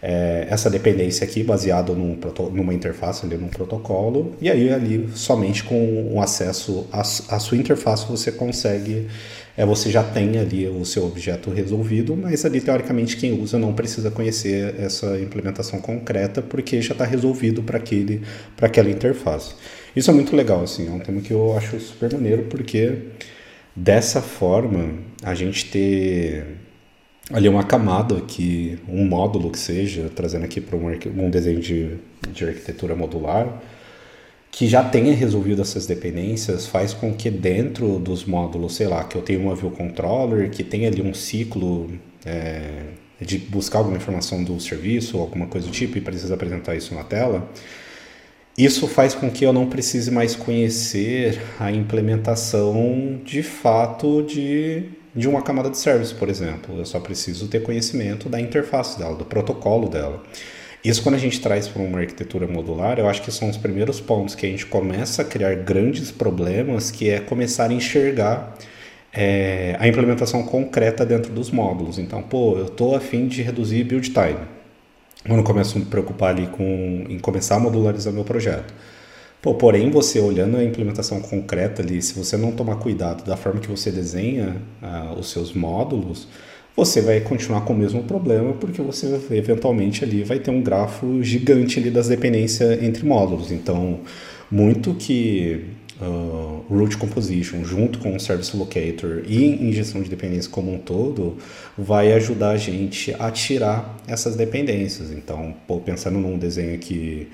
é, essa dependência aqui baseada num, numa interface, ali, num protocolo. E aí, ali, somente com o acesso à, à sua interface, você consegue é, você já tem ali o seu objeto resolvido, mas ali teoricamente quem usa não precisa conhecer essa implementação concreta porque já está resolvido para aquele para aquela interface. Isso é muito legal, assim, é um tema que eu acho super maneiro porque dessa forma a gente ter ali uma camada que um módulo que seja trazendo aqui para um, um desenho de, de arquitetura modular que já tenha resolvido essas dependências faz com que dentro dos módulos, sei lá, que eu tenha uma view controller, que tenha ali um ciclo é, de buscar alguma informação do serviço ou alguma coisa do tipo e precisa apresentar isso na tela, isso faz com que eu não precise mais conhecer a implementação de fato de, de uma camada de service, por exemplo. Eu só preciso ter conhecimento da interface dela, do protocolo dela. Isso quando a gente traz para uma arquitetura modular, eu acho que são os primeiros pontos que a gente começa a criar grandes problemas, que é começar a enxergar é a implementação concreta dentro dos módulos. Então, pô, eu estou a fim de reduzir build time. Quando começo a me preocupar ali com em começar a modularizar meu projeto. Pô, porém, você olhando a implementação concreta ali, se você não tomar cuidado da forma que você desenha ah, os seus módulos, você vai continuar com o mesmo problema, porque você eventualmente ali vai ter um grafo gigante ali das dependências entre módulos. Então, muito que uh, root composition junto com o service locator e injeção de dependência como um todo vai ajudar a gente a tirar essas dependências. Então, pô, pensando num desenho aqui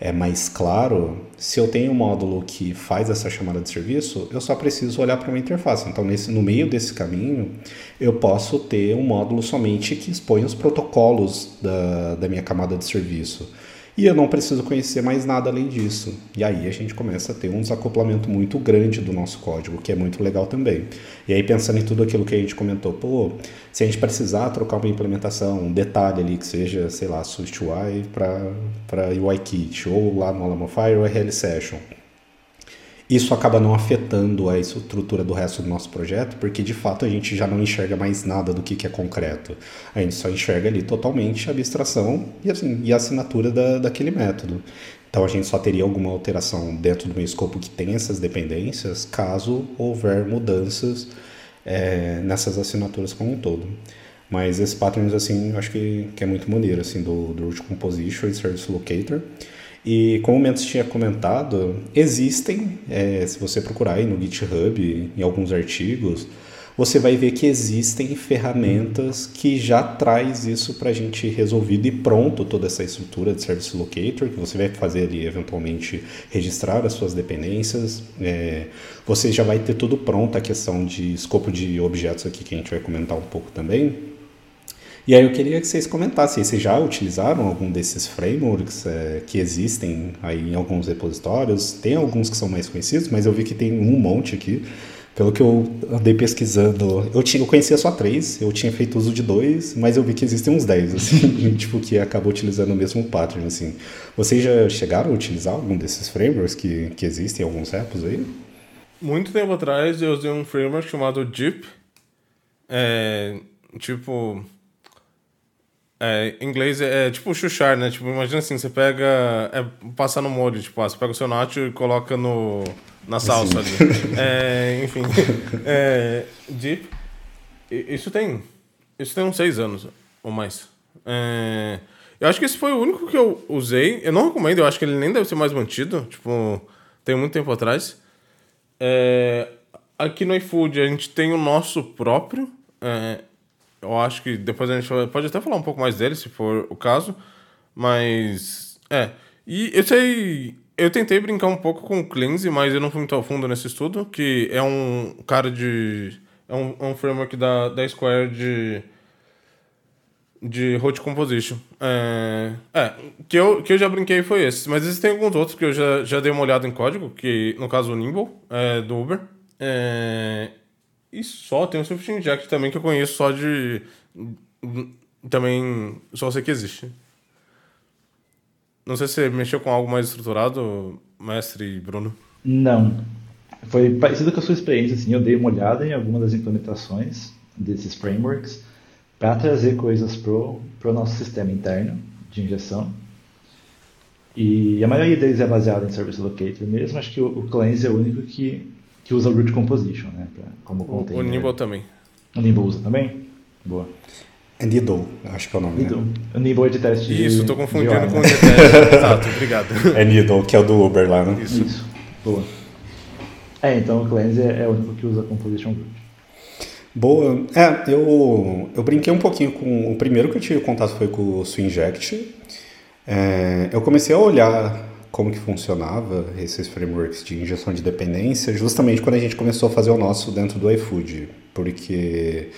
é mais claro, se eu tenho um módulo que faz essa chamada de serviço, eu só preciso olhar para uma interface. Então, nesse, no meio desse caminho, eu posso ter um módulo somente que expõe os protocolos da, da minha camada de serviço e eu não preciso conhecer mais nada além disso. E aí a gente começa a ter um desacoplamento muito grande do nosso código, que é muito legal também. E aí pensando em tudo aquilo que a gente comentou, pô, se a gente precisar trocar uma implementação, um detalhe ali que seja, sei lá, SwiftUI para UIKit, ou lá no Alamofire ou RL Session, isso acaba não afetando a estrutura do resto do nosso projeto, porque de fato a gente já não enxerga mais nada do que, que é concreto. A gente só enxerga ali totalmente a abstração e, assim, e a assinatura da, daquele método. Então a gente só teria alguma alteração dentro do meu escopo que tem essas dependências, caso houver mudanças é, nessas assinaturas como um todo. Mas esse patterns, assim, eu acho que, que é muito maneiro, assim, do, do Root Composition e Service Locator. E como o Mentos tinha comentado, existem, é, se você procurar aí no GitHub, em alguns artigos, você vai ver que existem ferramentas que já traz isso para a gente resolvido e pronto toda essa estrutura de Service Locator, que você vai fazer ali eventualmente registrar as suas dependências. É, você já vai ter tudo pronto, a questão de escopo de objetos aqui que a gente vai comentar um pouco também. E aí eu queria que vocês comentassem, vocês já utilizaram algum desses frameworks é, que existem aí em alguns repositórios? Tem alguns que são mais conhecidos, mas eu vi que tem um monte aqui. Pelo que eu andei pesquisando, eu, tinha, eu conhecia só três, eu tinha feito uso de dois, mas eu vi que existem uns dez, assim, tipo, que acabou utilizando o mesmo pattern, assim. Vocês já chegaram a utilizar algum desses frameworks que, que existem, alguns repos aí? Muito tempo atrás eu usei um framework chamado Jeep. É, tipo, é, em inglês é, é tipo chuchar, né? Tipo, imagina assim, você pega. É, passar no molho, tipo, ah, você pega o seu nacho e coloca no, na salsa ali. É, enfim. É, Deep. Isso tem. Isso tem uns seis anos ou mais. É, eu acho que esse foi o único que eu usei. Eu não recomendo, eu acho que ele nem deve ser mais mantido. Tipo, tem muito tempo atrás. É, aqui no iFood a gente tem o nosso próprio. É, eu acho que depois a gente pode até falar um pouco mais dele, se for o caso. Mas. É. E eu sei. Eu tentei brincar um pouco com o Cleanse, mas eu não fui muito ao fundo nesse estudo, que é um cara de. É um, é um framework da, da Square de. De Road Composition. É, é, que, eu, que eu já brinquei foi esse. Mas existem alguns outros que eu já, já dei uma olhada em código, que no caso o Nimble, é, do Uber. É, e só, tem o Swift Inject também que eu conheço só de. Também só sei que existe. Não sei se você mexeu com algo mais estruturado, mestre Bruno. Não. Foi parecido com a sua experiência, assim, eu dei uma olhada em algumas das implementações desses frameworks para trazer coisas pro, pro nosso sistema interno de injeção. E a maioria deles é baseada em Service Locator mesmo, acho que o, o Cleanse é o único que que usa o root composition, né? Pra, como container. O Nimble também. O Nimble usa também? Boa. É Needle, acho que é o nome, Needle. Né? O Nimble é de teste Isso, estou confundindo de com o de teste. Exato, obrigado. É Needle, que é o do Uber lá, né? Isso. Isso. Boa. É, então o Cleanse é, é o único que usa Composition Root. Boa. É, eu, eu brinquei um pouquinho com... O primeiro que eu tive contato foi com o Swinject. É, eu comecei a olhar como que funcionava esses frameworks de injeção de dependência, justamente quando a gente começou a fazer o nosso dentro do iFood, porque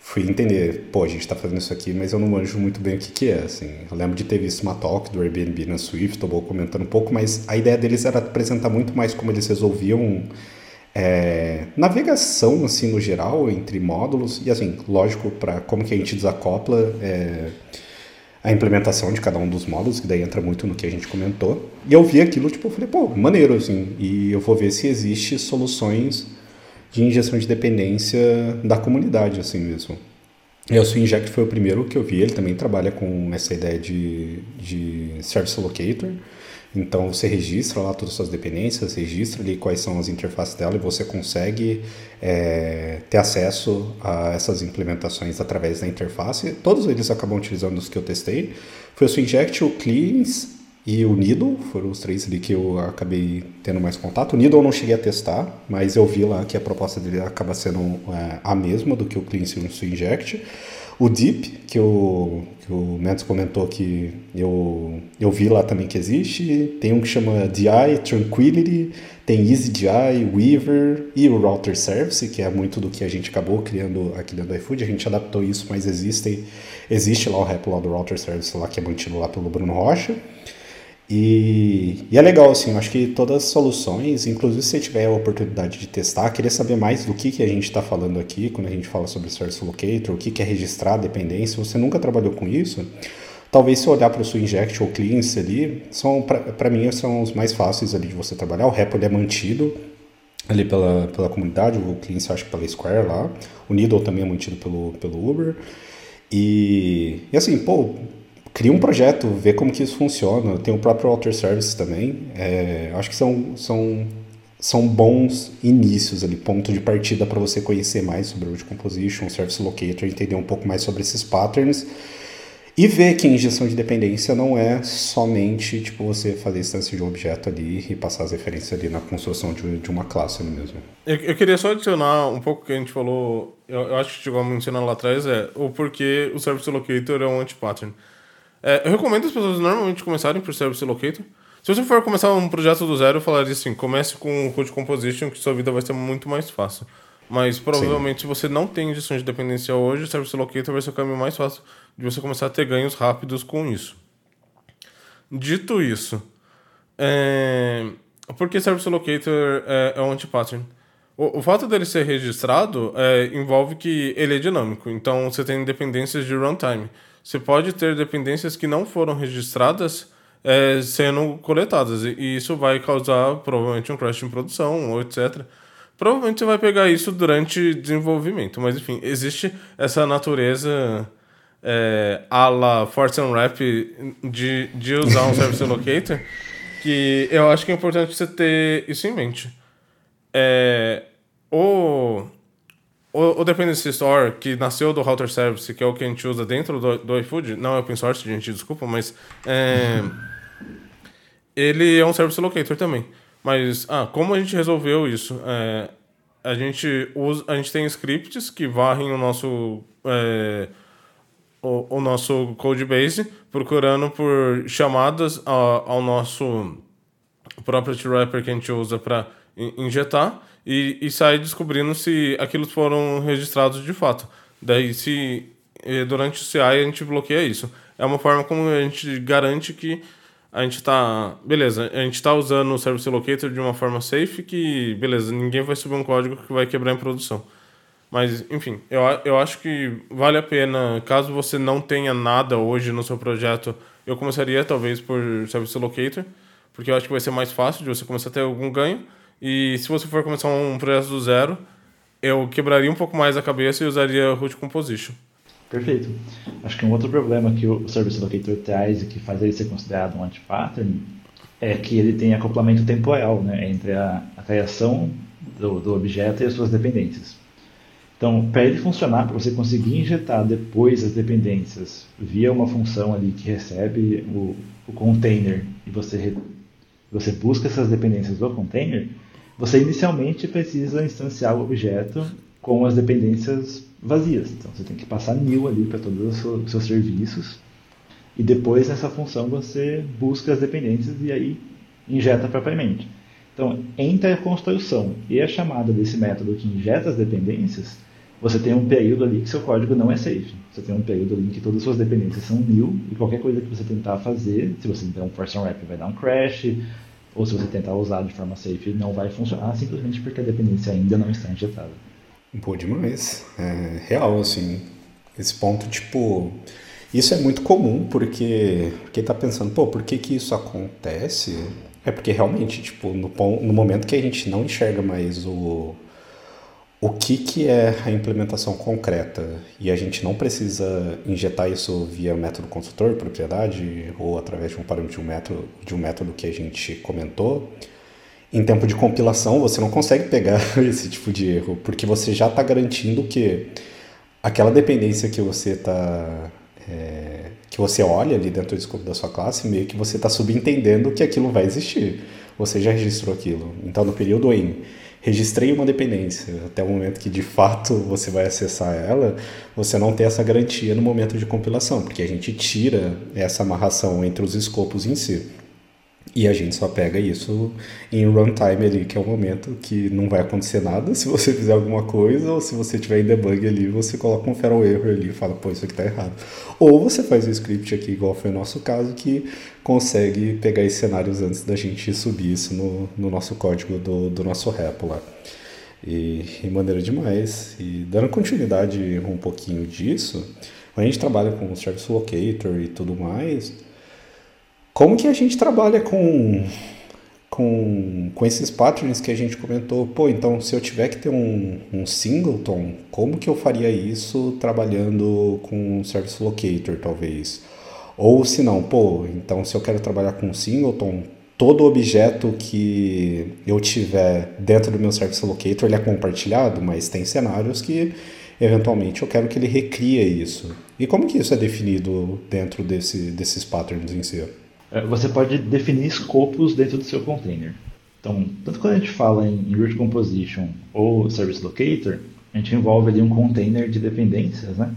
fui entender, pô, a gente está fazendo isso aqui, mas eu não manjo muito bem o que, que é, assim. Eu lembro de ter visto uma talk do Airbnb na Swift, estou comentando um pouco, mas a ideia deles era apresentar muito mais como eles resolviam é, navegação, assim, no geral, entre módulos, e assim, lógico, para como que a gente desacopla... É, a implementação de cada um dos módulos, que daí entra muito no que a gente comentou. E eu vi aquilo, tipo, eu falei, pô, maneiro, assim, e eu vou ver se existe soluções de injeção de dependência da comunidade, assim mesmo. E o Swinject foi o primeiro que eu vi, ele também trabalha com essa ideia de, de Service Locator. Então você registra lá todas as suas dependências, registra ali quais são as interfaces dela e você consegue é, ter acesso a essas implementações através da interface. Todos eles acabam utilizando os que eu testei. Foi o Swinject, o Cleans e o Needle, foram os três ali que eu acabei tendo mais contato. O Needle eu não cheguei a testar, mas eu vi lá que a proposta dele acaba sendo é, a mesma do que o Cleans e o Swinject. O Deep, que o, que o Mendes comentou que eu, eu vi lá também que existe. Tem um que chama DI, Tranquility, tem EasyDI, Weaver e o Router Service, que é muito do que a gente acabou criando aqui dentro do iFood. A gente adaptou isso, mas existe, existe lá o lá do Router Service lá que é mantido lá pelo Bruno Rocha. E, e, é legal, assim, eu acho que todas as soluções, inclusive se você tiver a oportunidade de testar, queria saber mais do que, que a gente está falando aqui, quando a gente fala sobre Source Locator, o que, que é registrar dependência, você nunca trabalhou com isso, talvez se olhar para o seu Inject ou Cleanse ali, são, para mim, são os mais fáceis ali de você trabalhar. O Repo ele é mantido ali pela, pela comunidade, o Cleanse acho que pela Square lá, o Needle também é mantido pelo, pelo Uber, e, e assim, pô, cria um projeto, vê como que isso funciona. Tem o próprio Alter Service também. É, acho que são, são, são bons inícios ali, ponto de partida para você conhecer mais sobre o Composition, Service Locator, entender um pouco mais sobre esses patterns. E ver que injeção de dependência não é somente tipo você fazer instância de um objeto ali e passar as referências ali na construção de, de uma classe ali mesmo. Eu, eu, queria só adicionar um pouco que a gente falou, eu, eu acho que chegou a mencionar lá atrás, é o porquê o Service Locator é um anti-pattern. É, eu recomendo as pessoas normalmente começarem por Service Locator. Se você for começar um projeto do zero, eu falaria assim: comece com o Code Composition, que sua vida vai ser muito mais fácil. Mas provavelmente, Sim. se você não tem gestão de dependência hoje, o Service Locator vai ser o caminho mais fácil de você começar a ter ganhos rápidos com isso. Dito isso, é... por que Service Locator é, é um anti-pattern? O, o, fato dele ser registrado é, envolve que ele é dinâmico, então você tem dependências de runtime você pode ter dependências que não foram registradas é, sendo coletadas. E isso vai causar provavelmente um crash em produção ou etc. Provavelmente você vai pegar isso durante desenvolvimento. Mas enfim, existe essa natureza é, la Force Unwrap de, de usar um Service Locator que eu acho que é importante você ter isso em mente. É, o o, o Dependency Store, que nasceu do Router Service, que é o que a gente usa dentro do, do iFood, não é open source, gente, desculpa, mas é, ele é um Service Locator também. Mas, ah, como a gente resolveu isso? É, a gente usa, a gente tem scripts que varrem o nosso é, o, o, nosso codebase procurando por chamadas ao, ao nosso property wrapper que a gente usa para injetar e, e sair descobrindo se aquilo foram registrados de fato. Daí, se durante o CI a gente bloqueia isso. É uma forma como a gente garante que a gente está. Beleza, a gente está usando o Service Locator de uma forma safe que, beleza, ninguém vai subir um código que vai quebrar em produção. Mas, enfim, eu, eu acho que vale a pena, caso você não tenha nada hoje no seu projeto, eu começaria talvez por Service Locator, porque eu acho que vai ser mais fácil de você começar a ter algum ganho. E se você for começar um projeto do zero, eu quebraria um pouco mais a cabeça e usaria root composition. Perfeito. Acho que um outro problema que o Service Locator traz e que faz ele ser considerado um anti-pattern é que ele tem acoplamento temporal né, entre a, a criação do, do, objeto e as suas dependências. Então, para ele funcionar, para você conseguir injetar depois as dependências via uma função ali que recebe o, o container e você, você busca essas dependências do container, você inicialmente precisa instanciar o objeto com as dependências vazias. Então você tem que passar nil ali para todos os seus serviços. E depois nessa função você busca as dependências e aí injeta propriamente. Então, entre a construção e a chamada desse método que injeta as dependências, você tem um período ali que seu código não é safe. Você tem um período ali que todas as suas dependências são nil e qualquer coisa que você tentar fazer, se você der um force wrap vai dar um crash, ou se você tentar usar de forma safe, não vai funcionar simplesmente porque a dependência ainda não está injetada. Pô, demais. É real, assim. Esse ponto, tipo. Isso é muito comum porque quem tá pensando, pô, por que que isso acontece? É porque realmente, tipo, no, no momento que a gente não enxerga mais o, o que, que é a implementação concreta e a gente não precisa injetar isso via método consultor, propriedade ou através de um parâmetro de um método, de um método que a gente comentou, em tempo de compilação você não consegue pegar esse tipo de erro, porque você já está garantindo que aquela dependência que você está é, que você olha ali dentro do escopo da sua classe, meio que você está subentendendo que aquilo vai existir. Você já registrou aquilo. Então, no período em registrei uma dependência, até o momento que de fato você vai acessar ela, você não tem essa garantia no momento de compilação, porque a gente tira essa amarração entre os escopos em si. E a gente só pega isso em runtime ali, que é o momento que não vai acontecer nada se você fizer alguma coisa, ou se você tiver em debug ali, você coloca um feral error ali e fala, pô, isso aqui tá errado. Ou você faz o script aqui, igual foi o nosso caso, que consegue pegar esses cenários antes da gente subir isso no, no nosso código do, do nosso repo lá. E, e maneira demais. E dando continuidade um pouquinho disso, a gente trabalha com Service Locator e tudo mais como que a gente trabalha com, com, com esses patterns que a gente comentou? Pô, então se eu tiver que ter um, um singleton, como que eu faria isso trabalhando com um service locator, talvez? Ou se não, pô, então se eu quero trabalhar com um singleton, todo objeto que eu tiver dentro do meu service locator ele é compartilhado, mas tem cenários que eventualmente eu quero que ele recria isso. E como que isso é definido dentro desse, desses patterns em si? É, você pode definir escopos dentro do seu container. Então, tanto quando a gente fala em root composition ou service locator, a gente envolve ali um container de dependências, né?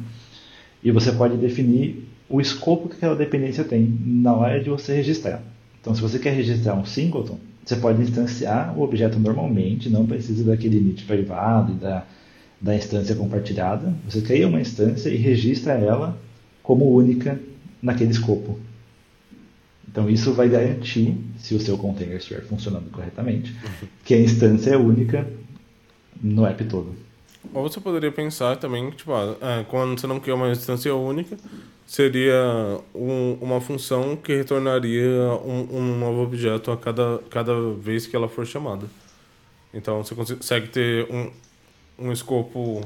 E você pode definir o escopo que aquela dependência tem na hora de você registrar. Então, se você quer registrar um singleton, você pode instanciar o objeto normalmente, não precisa daquele init privado e da, da instância compartilhada. Você cria uma instância e registra ela como única naquele escopo. Então isso vai garantir, se o seu container estiver funcionando corretamente, que a instância é única no app todo. Ou você poderia pensar também, tipo, ah, é, quando você não quer uma instância única, seria um, uma função que retornaria um, um, novo objeto a cada, cada vez que ela for chamada. Então você consegue ter um, um escopo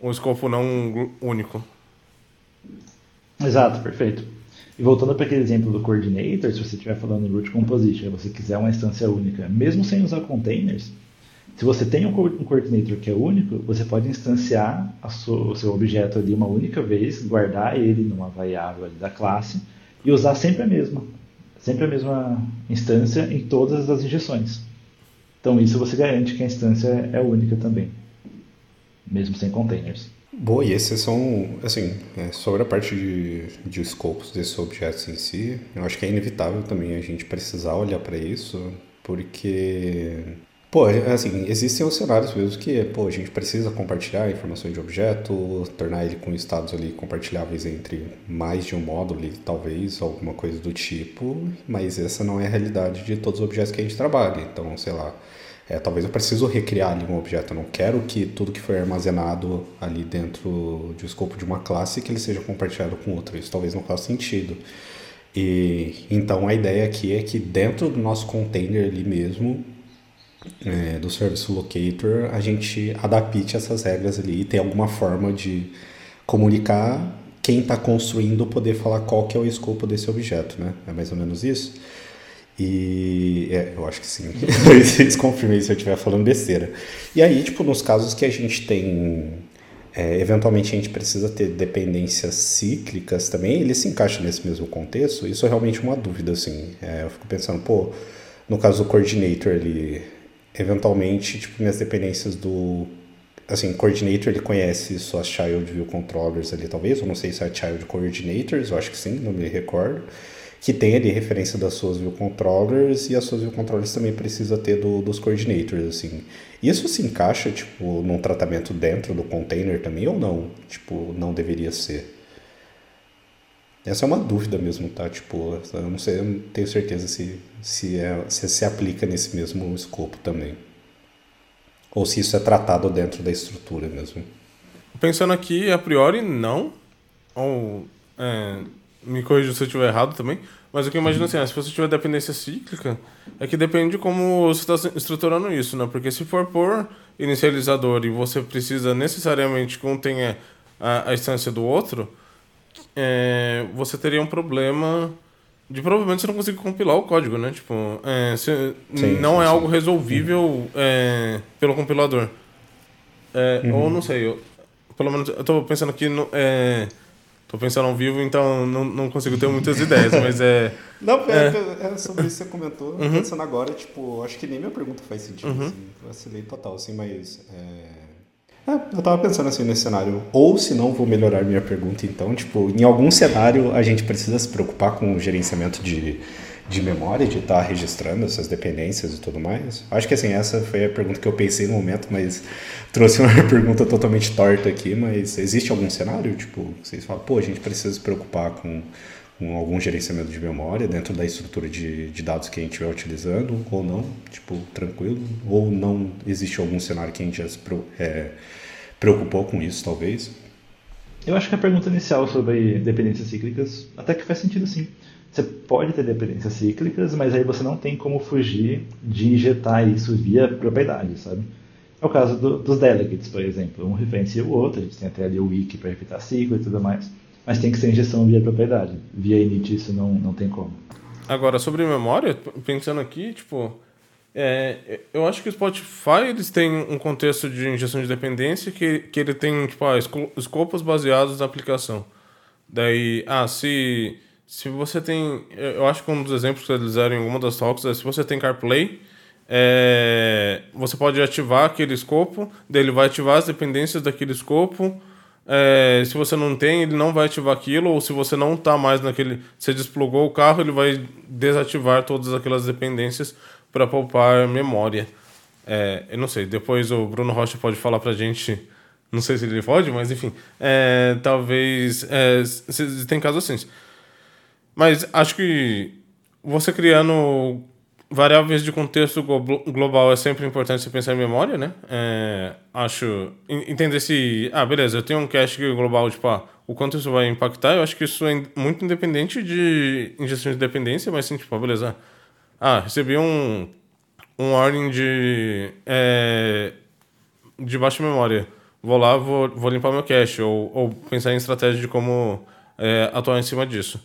um escopo não único. Exato, perfeito. E voltando para aquele exemplo do coordinator, se você estiver falando em root composition você quiser uma instância única, mesmo sem usar containers, se você tem um, coordinator que é único, você pode instanciar o seu objeto ali uma única vez, guardar ele numa variável da classe e usar sempre a mesma, sempre a mesma instância em todas as injeções. Então isso você garante que a instância é única também, mesmo sem containers. Boa, e esses são, assim, é, sobre a parte de, de escopos desses objetos em si, eu acho que é inevitável também a gente precisar olhar para isso, porque, pô, é, assim, existem os cenários mesmo que, pô, a gente precisa compartilhar informações de objeto, tornar ele com estados ali compartilháveis entre mais de um módulo, talvez, alguma coisa do tipo, mas essa não é a realidade de todos os objetos que a gente trabalha, então, sei lá, é, talvez eu preciso recriar ali um objeto. Eu não quero que tudo que foi armazenado ali dentro de um escopo de uma classe que ele seja compartilhado com outra. Isso talvez não faça sentido. E então a ideia aqui é que dentro do nosso container ali mesmo, é, do Service Locator, a gente adapte essas regras ali e tem alguma forma de comunicar quem está construindo poder falar qual que é o escopo desse objeto, né? É mais ou menos isso. E é, eu acho que sim. Vocês confirmem se eu estiver falando besteira. E aí, tipo, nos casos que a gente tem. É, eventualmente a gente precisa ter dependências cíclicas também, ele se encaixa nesse mesmo contexto? Isso é realmente uma dúvida, assim. É, eu fico pensando, pô, no caso do coordinator, ele eventualmente, tipo, minhas dependências do. Assim, coordinator ele conhece suas child view controllers ali, talvez. Eu não sei se é child coordinators, eu acho que sim, não me recordo que tem ali referência das suas view controllers e as suas view controllers também precisa ter do, dos coordinators, assim. Isso se encaixa, tipo, num tratamento dentro do container também ou não? Tipo, não deveria ser? Essa é uma dúvida mesmo, tá? Tipo, eu não sei, eu não tenho certeza se se, é, se se aplica nesse mesmo escopo também. Ou se isso é tratado dentro da estrutura mesmo. Pensando aqui, a priori, não. Ou, é, me corrija se eu estiver errado também, Mas o que eu imagino assim, ah, se você tiver dependência cíclica, é que depende de como você está estruturando isso, né? Porque se for por inicializador e você precisa necessariamente que um tenha a, a instância do outro, é, você teria um problema de provavelmente você não conseguir compilar o código, né? Tipo, é, se, sim, não sim, é sim. algo resolvível é, pelo compilador. É, uhum. Ou não sei, eu, pelo menos eu tô pensando aqui no, é, tô pensando ao vivo, então não, não consigo ter muitas ideias, mas é. Não, é, é, é sobre isso que você comentou, uhum. pensando agora, tipo, acho que nem minha pergunta faz sentido, uhum. assim, vacilei total, assim, mas. É... É, eu tava pensando assim nesse cenário. Ou se não, vou melhorar minha pergunta então. Tipo, em algum cenário a gente precisa se preocupar com o gerenciamento de, de memória, de estar tá registrando essas dependências e tudo mais? Acho que assim, essa foi a pergunta que eu pensei no momento, mas trouxe uma pergunta totalmente torta aqui. Mas existe algum cenário? Tipo, vocês falam, pô, a gente precisa se preocupar com com algum gerenciamento de memória dentro da estrutura de, de dados que a gente estiver utilizando ou não, tipo, tranquilo, ou não existe algum cenário que a gente já se é, preocupou com isso, talvez? Eu acho que a pergunta inicial sobre dependências cíclicas até que faz sentido sim. Você pode ter dependências cíclicas, mas aí você não tem como fugir de injetar isso via propriedade, sabe? É o caso do, dos delegates, por exemplo. Um referencia o outro, a gente tem até ali o wiki para evitar ciclo e tudo mais mas tem que ser injeção via propriedade. Via init isso não, não tem como. Agora, sobre memória, pensando aqui, tipo, é, eu acho que o Spotify eles têm um contexto de injeção de dependência que, que ele tem, tipo, ah, escopos baseados na aplicação. Daí, ah, se, se você tem... Eu acho que um dos exemplos que eles deram em alguma das talks é se você tem CarPlay, é, você pode ativar aquele escopo, daí ele vai ativar as dependências daquele escopo, é, se você não tem, ele não vai ativar aquilo, ou se você não está mais naquele. Você desplugou o carro, ele vai desativar todas aquelas dependências para poupar memória. É, eu não sei, depois o Bruno Rocha pode falar para a gente. Não sei se ele pode, mas enfim. É, talvez. É, tem casos assim. Mas acho que você criando variáveis de contexto global é sempre importante você pensar em memória, né? É, acho. Entender se. Ah, beleza, eu tenho um cache global, tipo, ah, o quanto isso vai impactar. Eu acho que isso é muito independente de injeção de dependência, mas sim, tipo, ah, beleza. Ah, recebi um. Um ordem de. É, de baixa memória. Vou lá, vou, vou limpar meu cache, ou, ou pensar em estratégia de como é, atuar em cima disso.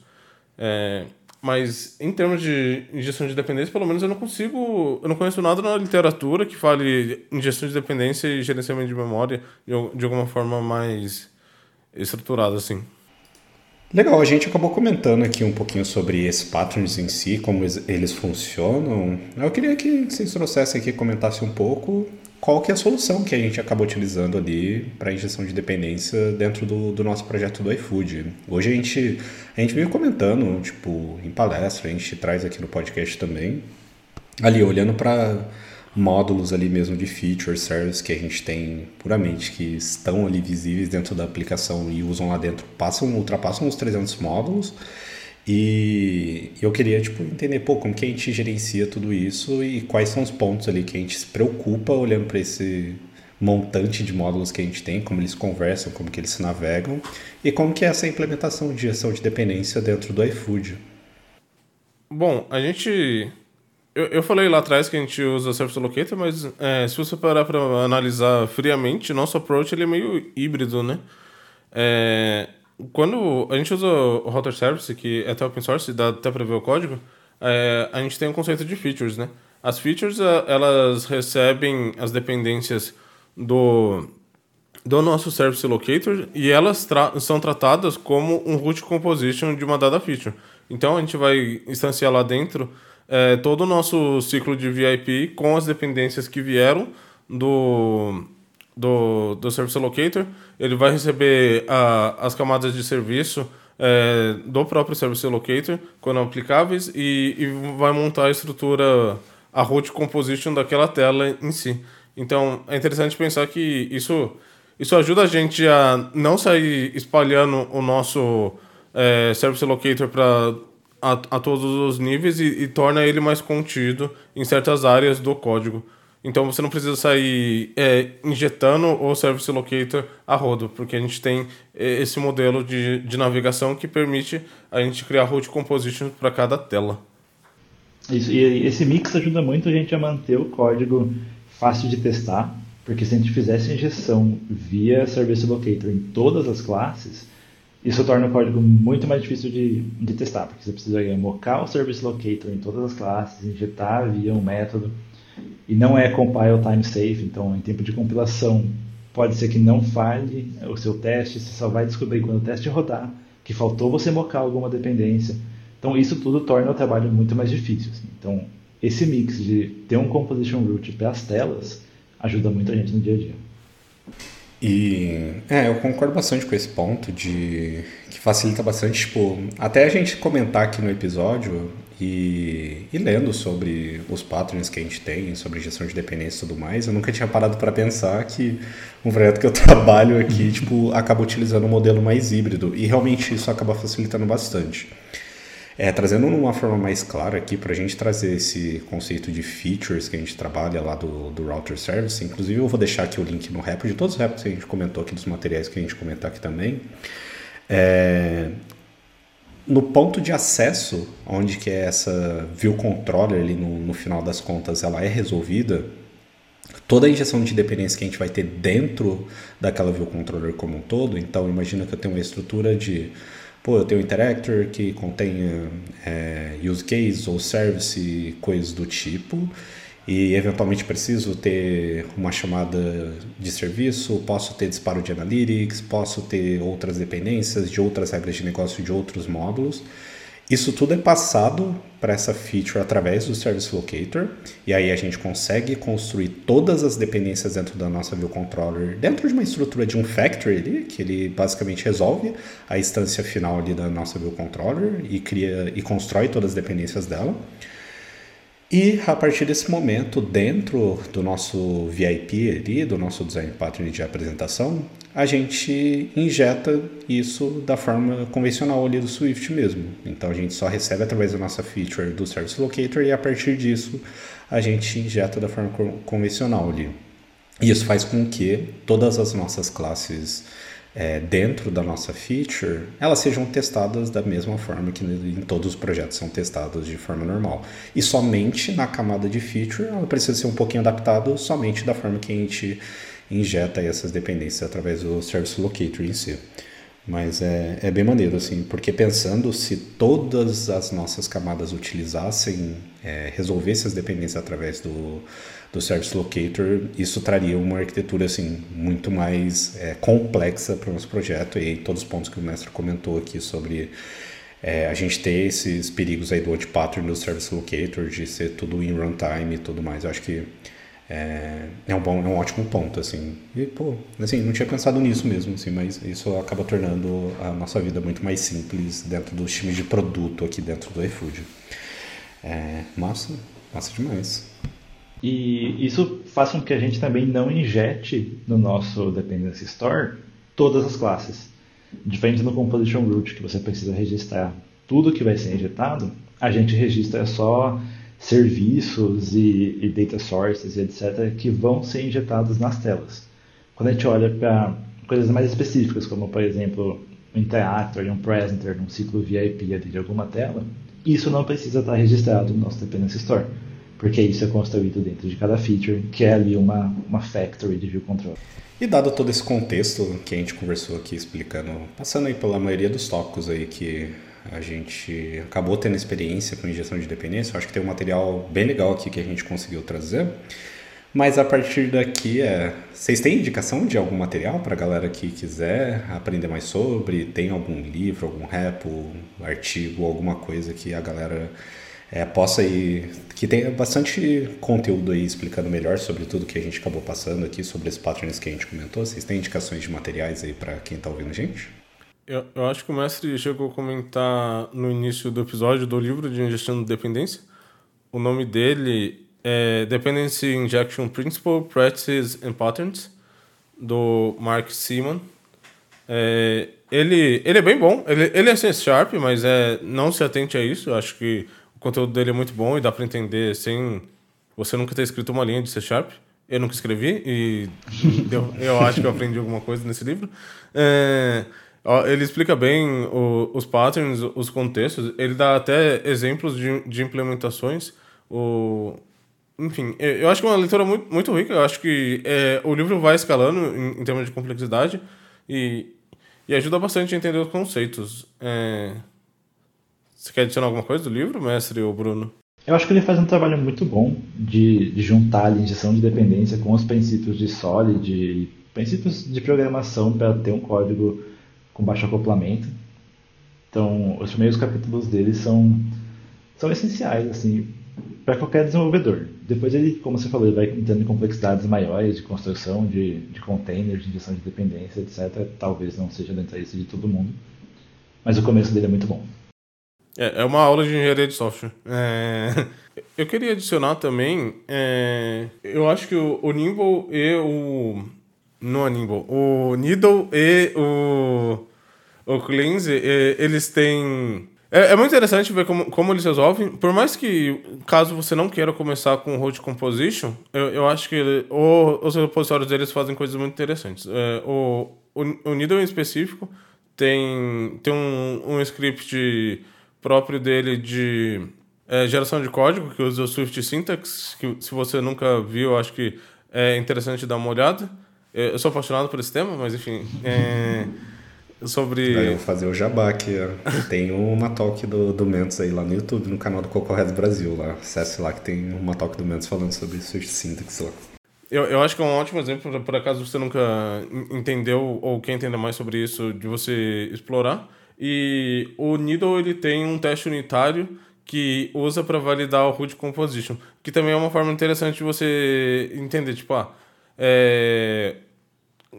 É, mas em termos de injeção de dependência, pelo menos eu não consigo. Eu não conheço nada na literatura que fale injeção de dependência e gerenciamento de memória de, alguma forma mais estruturada, assim. Legal, a gente acabou comentando aqui um pouquinho sobre esses patterns em si, como eles funcionam. Eu queria que vocês trouxessem aqui, comentassem um pouco qual que é a solução que a gente acaba utilizando ali para injeção de dependência dentro do, do, nosso projeto do iFood. Hoje a gente, a gente veio comentando, tipo, em palestra, a gente traz aqui no podcast também, ali olhando para módulos ali mesmo de feature, service que a gente tem puramente que estão ali visíveis dentro da aplicação e usam lá dentro, passam, ultrapassam os 300 módulos e eu queria tipo entender pô, como que a gente gerencia tudo isso e quais são os pontos ali que a gente se preocupa olhando para esse montante de módulos que a gente tem, como eles conversam, como que eles se navegam e como que é essa implementação de gestão de dependência dentro do iFood. Bom, a gente eu, eu falei lá atrás que a gente usa Service Locator, mas é, se você parar para analisar friamente, nosso approach ele é meio híbrido, né? É, quando a gente usa o Router Service, que é até open source, dá até para ver o código, é, a gente tem um conceito de features, né? As features, é, elas recebem as dependências do, do nosso Service Locator e elas tra são tratadas como um root composition de uma dada feature. Então, a gente vai instanciar lá dentro é, todo o nosso ciclo de VIP com as dependências que vieram do do, do Service Locator, ele vai receber a, as camadas de serviço é, do próprio Service Locator, quando aplicáveis, e, e vai montar a estrutura, a root composition daquela tela em si. Então, é interessante pensar que isso, isso ajuda a gente a não sair espalhando o nosso é, Service Locator para a, a, todos os níveis e, e torna ele mais contido em certas áreas do código. Então você não precisa sair é, injetando o Service Locator a rodo, porque a gente tem é, esse modelo de, de navegação que permite a gente criar route composition para cada tela. Isso, e esse mix ajuda muito a gente a manter o código fácil de testar, porque se a gente fizesse injeção via Service Locator em todas as classes, isso torna o código muito mais difícil de, de testar, porque você precisa mocar o Service Locator em todas as classes, injetar via um método e não é compile time safe, então em tempo de compilação pode ser que não falhe o seu teste, você só vai descobrir quando o teste rodar que faltou você mocar alguma dependência. Então isso tudo torna o trabalho muito mais difícil. Assim. Então esse mix de ter um composition root para as telas ajuda muito a gente no dia a dia. E é, eu concordo bastante com esse ponto de que facilita bastante, tipo, até a gente comentar aqui no episódio, e, e, lendo sobre os patterns que a gente tem, sobre gestão de dependência e tudo mais, eu nunca tinha parado para pensar que um projeto que eu trabalho aqui, tipo, acaba utilizando um modelo mais híbrido. E realmente isso acaba facilitando bastante. É, trazendo uma forma mais clara aqui para a gente trazer esse conceito de features que a gente trabalha lá do, do Router Service. Inclusive eu vou deixar aqui o link no rap de todos os raps que a gente comentou aqui, dos materiais que a gente comentar aqui também. É, no ponto de acesso, onde que é essa view controller ali no, no final das contas, ela é resolvida, toda a injeção de dependência que a gente vai ter dentro daquela view controller como um todo, então imagina que eu tenho uma estrutura de, pô, eu tenho um interactor que contenha é, use case ou service, coisas do tipo, e eventualmente preciso ter uma chamada de serviço, posso ter disparo de analytics, posso ter outras dependências de outras regras de negócio de outros módulos. Isso tudo é passado para essa feature através do Service Locator, e aí a gente consegue construir todas as dependências dentro da nossa View Controller, dentro de uma estrutura de um factory ali, que ele basicamente resolve a instância final ali da nossa View Controller e cria e constrói todas as dependências dela. E a partir desse momento, dentro do nosso VIP ali, do nosso design pattern de apresentação, a gente injeta isso da forma convencional ali do Swift mesmo. Então a gente só recebe através da nossa feature do Service Locator e a partir disso a gente injeta da forma convencional ali. E isso faz com que todas as nossas classes é, dentro da nossa feature, elas sejam testadas da mesma forma que em todos os projetos são testados de forma normal. E somente na camada de feature, ela precisa ser um pouquinho adaptado somente da forma que a gente injeta essas dependências através do Service Locator em si. Mas é, é bem maneiro, assim, porque pensando se todas as nossas camadas utilizassem, é, resolvessem as dependências através do, do Service Locator, isso traria uma arquitetura assim muito mais é, complexa para o nosso projeto e todos os pontos que o mestre comentou aqui sobre é, a gente ter esses perigos aí do out pattern do Service Locator, de ser tudo em runtime e tudo mais. Eu acho que é, é, um bom, é um ótimo ponto, assim. E, pô, assim, não tinha pensado nisso mesmo, assim, mas isso acaba tornando a nossa vida muito mais simples dentro dos times de produto aqui dentro do iFood. É, massa, massa demais. E isso faz com que a gente também não injete no nosso Dependency Store todas as classes. Diferente no Composition Root, que você precisa registrar tudo que vai ser injetado, a gente registra só serviços e, e data sources, etc., que vão ser injetados nas telas. Quando a gente olha para coisas mais específicas, como por exemplo um interactor, um presenter, um ciclo VIP de alguma tela, isso não precisa estar registrado no nosso Dependency Store porque isso é construído dentro de cada feature, que é ali uma, uma factory de view control. E dado todo esse contexto que a gente conversou aqui explicando, passando aí pela maioria dos tópicos aí que a gente acabou tendo experiência com injeção de dependência, eu acho que tem um material bem legal aqui que a gente conseguiu trazer. Mas a partir daqui, é... vocês têm indicação de algum material para a galera que quiser aprender mais sobre? Tem algum livro, algum repo, artigo, alguma coisa que a galera é, possa ir. que tem bastante conteúdo aí explicando melhor sobre tudo que a gente acabou passando aqui, sobre esses patterns que a gente comentou. Vocês têm indicações de materiais aí para quem está ouvindo a gente? Eu, eu acho que o mestre chegou a comentar no início do episódio do livro de injeção de dependência. O nome dele é Dependency Injection Principle, Practices and Patterns, do Mark Seaman. É, ele, ele é bem bom, ele, ele é C Sharp, mas é, não se atente a isso. Eu acho que conteúdo dele é muito bom e dá para entender sem você nunca ter escrito uma linha de C Sharp. Eu nunca escrevi e eu, eu acho que eu aprendi alguma coisa nesse livro. É, ele explica bem o, os patterns, os contextos. Ele dá até exemplos de, de implementações. O, enfim, eu acho que é uma leitura muito, muito rica. Eu acho que é, o livro vai escalando em, em termos de complexidade e, e ajuda bastante a entender os conceitos. É... Você quer adicionar alguma coisa do livro, mestre ou Bruno? Eu acho que ele faz um trabalho muito bom de, de juntar a injeção de dependência com os princípios de Solid, de, princípios de programação para ter um código com baixo acoplamento. Então, os primeiros capítulos dele são, são essenciais assim para qualquer desenvolvedor. Depois ele, como você falou, ele vai entrando em complexidades maiores de construção de, de containers, de injeção de dependência, etc. Talvez não seja do interesse de todo mundo, mas o começo dele é muito bom. É, é uma aula de engenharia de software. É... Eu queria adicionar também, é... eu acho que o, o Nimble e o... Não é Nimble, o Needle e o, o Cleanse, eles têm... É, é, muito interessante ver como, como eles resolvem. Por mais que, caso você não queira começar com Road Composition, eu, eu acho que ele, o, os repositórios deles fazem coisas muito interessantes. É, o, o, o Needle em específico tem, tem um, um script próprio dele de é, geração de código, que usa o Swift Syntax, que se você nunca viu, acho que é interessante dar uma olhada. Eu sou apaixonado por esse tema, mas enfim. É, sobre. Daí eu vou fazer o jabá aqui. Tem uma talk do, do Mentos aí lá no YouTube, no canal do Cocorred Brasil. Lá. Acesse lá que tem uma talk do Mentos falando sobre Swift Syntax lá. Eu, eu acho que é um ótimo exemplo, por acaso você nunca entendeu ou quer entender mais sobre isso, de você explorar. E o Needle ele tem um teste unitário que usa para validar o root composition, que também é uma forma interessante de você entender, tipo, ah, é,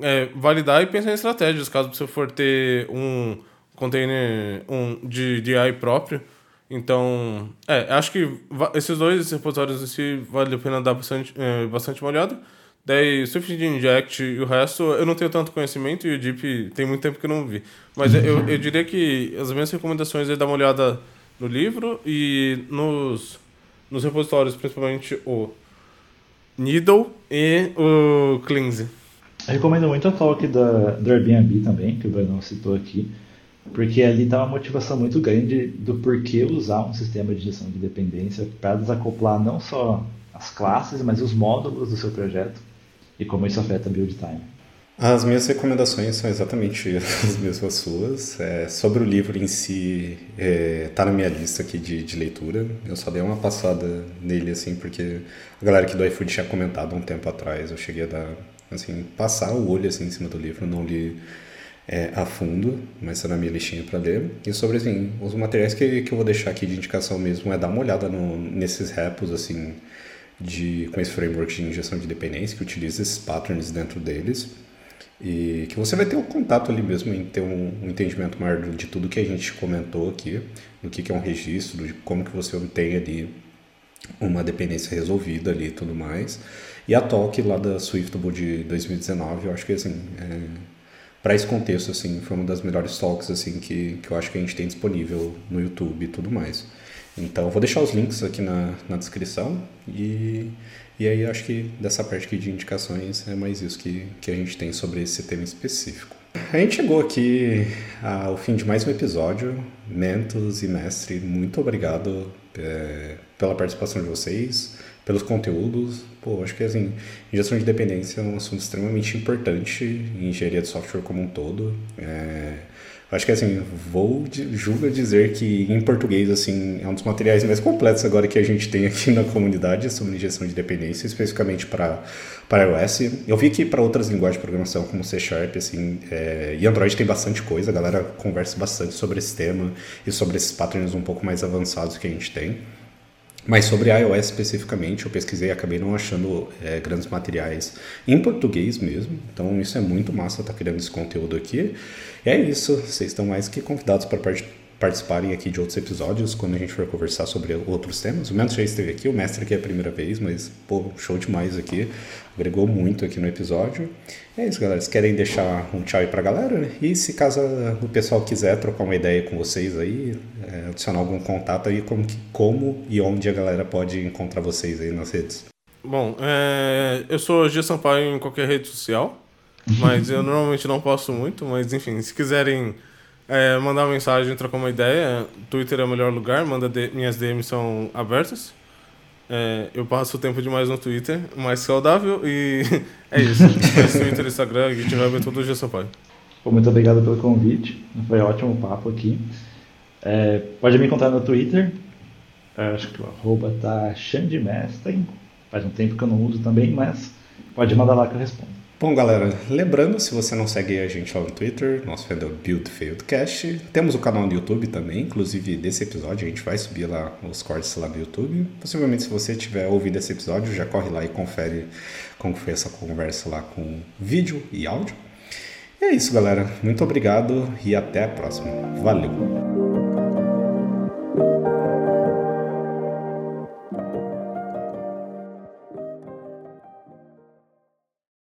é, validar e pensar em estratégias, caso você for ter um container um, de, AI próprio. Então, é, acho que esses dois repositórios em si vale a pena dar bastante, é, bastante uma olhada. Daí, Swift Inject e o resto, eu não tenho tanto conhecimento e o Deep tem muito tempo que eu não vi. Mas eu, eu diria que as minhas recomendações é dar uma olhada no livro e nos, nos repositórios, principalmente o Needle e o Cleanse. Eu recomendo muito a talk da, do Airbnb também, que o Bruno citou aqui, porque ali dá uma motivação muito grande do porquê usar um sistema de gestão de dependência para desacoplar não só as classes, mas os módulos do seu projeto e como isso afeta build time. As minhas recomendações são exatamente as mesmas suas. É, sobre o livro em si, está é, na minha lista aqui de, de, leitura. Eu só dei uma passada nele, assim, porque a galera aqui do iFood tinha comentado um tempo atrás. Eu cheguei a dar, assim, passar o olho assim, em cima do livro, não li é, a fundo, mas está na minha listinha para ler. E sobre, assim, os materiais que, que eu vou deixar aqui de indicação mesmo é dar uma olhada no, nesses repos, assim, de, com esse framework de injeção de dependência, que utiliza esses patterns dentro deles, e que você vai ter um contato ali mesmo em ter um, um, entendimento maior de tudo que a gente comentou aqui, do que, que é um registro, de como que você obtém ali uma dependência resolvida ali e tudo mais. E a talk lá da Swiftable de 2019, eu acho que assim, é, para esse contexto assim, foi uma das melhores talks assim que, que eu acho que a gente tem disponível no YouTube e tudo mais. Então, vou deixar os links aqui na, na descrição e, e aí acho que dessa parte aqui de indicações é mais isso que, que a gente tem sobre esse tema específico. A gente chegou aqui ao fim de mais um episódio. Mentos e mestre, muito obrigado é, pela participação de vocês, pelos conteúdos. Pô, acho que assim, injeção de dependência é um assunto extremamente importante em engenharia de software como um todo. É, Acho que assim, vou julgo dizer que em português assim é um dos materiais mais completos agora que a gente tem aqui na comunidade sobre injeção de dependência, especificamente para para iOS. Eu vi que para outras linguagens de programação como C Sharp assim, é, e Android tem bastante coisa, a galera conversa bastante sobre esse tema e sobre esses patterns um pouco mais avançados que a gente tem. Mas sobre iOS especificamente, eu pesquisei e acabei não achando é, grandes materiais em português mesmo. Então isso é muito massa estar tá criando esse conteúdo aqui. E é isso, vocês estão mais que convidados para participarem aqui de outros episódios quando a gente for conversar sobre outros temas. O Mentor já esteve aqui, o mestre aqui é a primeira vez, mas pô, show demais aqui. Agregou muito aqui no episódio. É isso, galera. Vocês querem deixar um tchau aí pra galera? Né? E se caso o pessoal quiser trocar uma ideia com vocês aí, é, adicionar algum contato aí, como, como e onde a galera pode encontrar vocês aí nas redes? Bom, é, eu sou Gia Sampaio em qualquer rede social, mas eu normalmente não posto muito, mas enfim, se quiserem é, mandar uma mensagem, trocar uma ideia, Twitter é o melhor lugar, manda de, minhas DMs são abertas. É, eu passo o tempo demais no Twitter, mais saudável, e é isso. Twitter, Instagram, GitHub, é tudo Gia Sampaio. Muito obrigado pelo convite, foi ótimo papo aqui. É, pode me encontrar no Twitter, acho que o arroba tá faz um tempo que eu não uso também, mas pode mandar lá que eu respondo. Bom, galera, lembrando, se você não segue a gente lá no Twitter, nosso é o BuildFailedCast. Temos o canal no YouTube também, inclusive desse episódio a gente vai subir lá os cortes lá no YouTube. Possivelmente, se você tiver ouvido esse episódio, já corre lá e confere como foi essa conversa lá com vídeo e áudio. E é isso, galera. Muito obrigado e até a próxima. Valeu!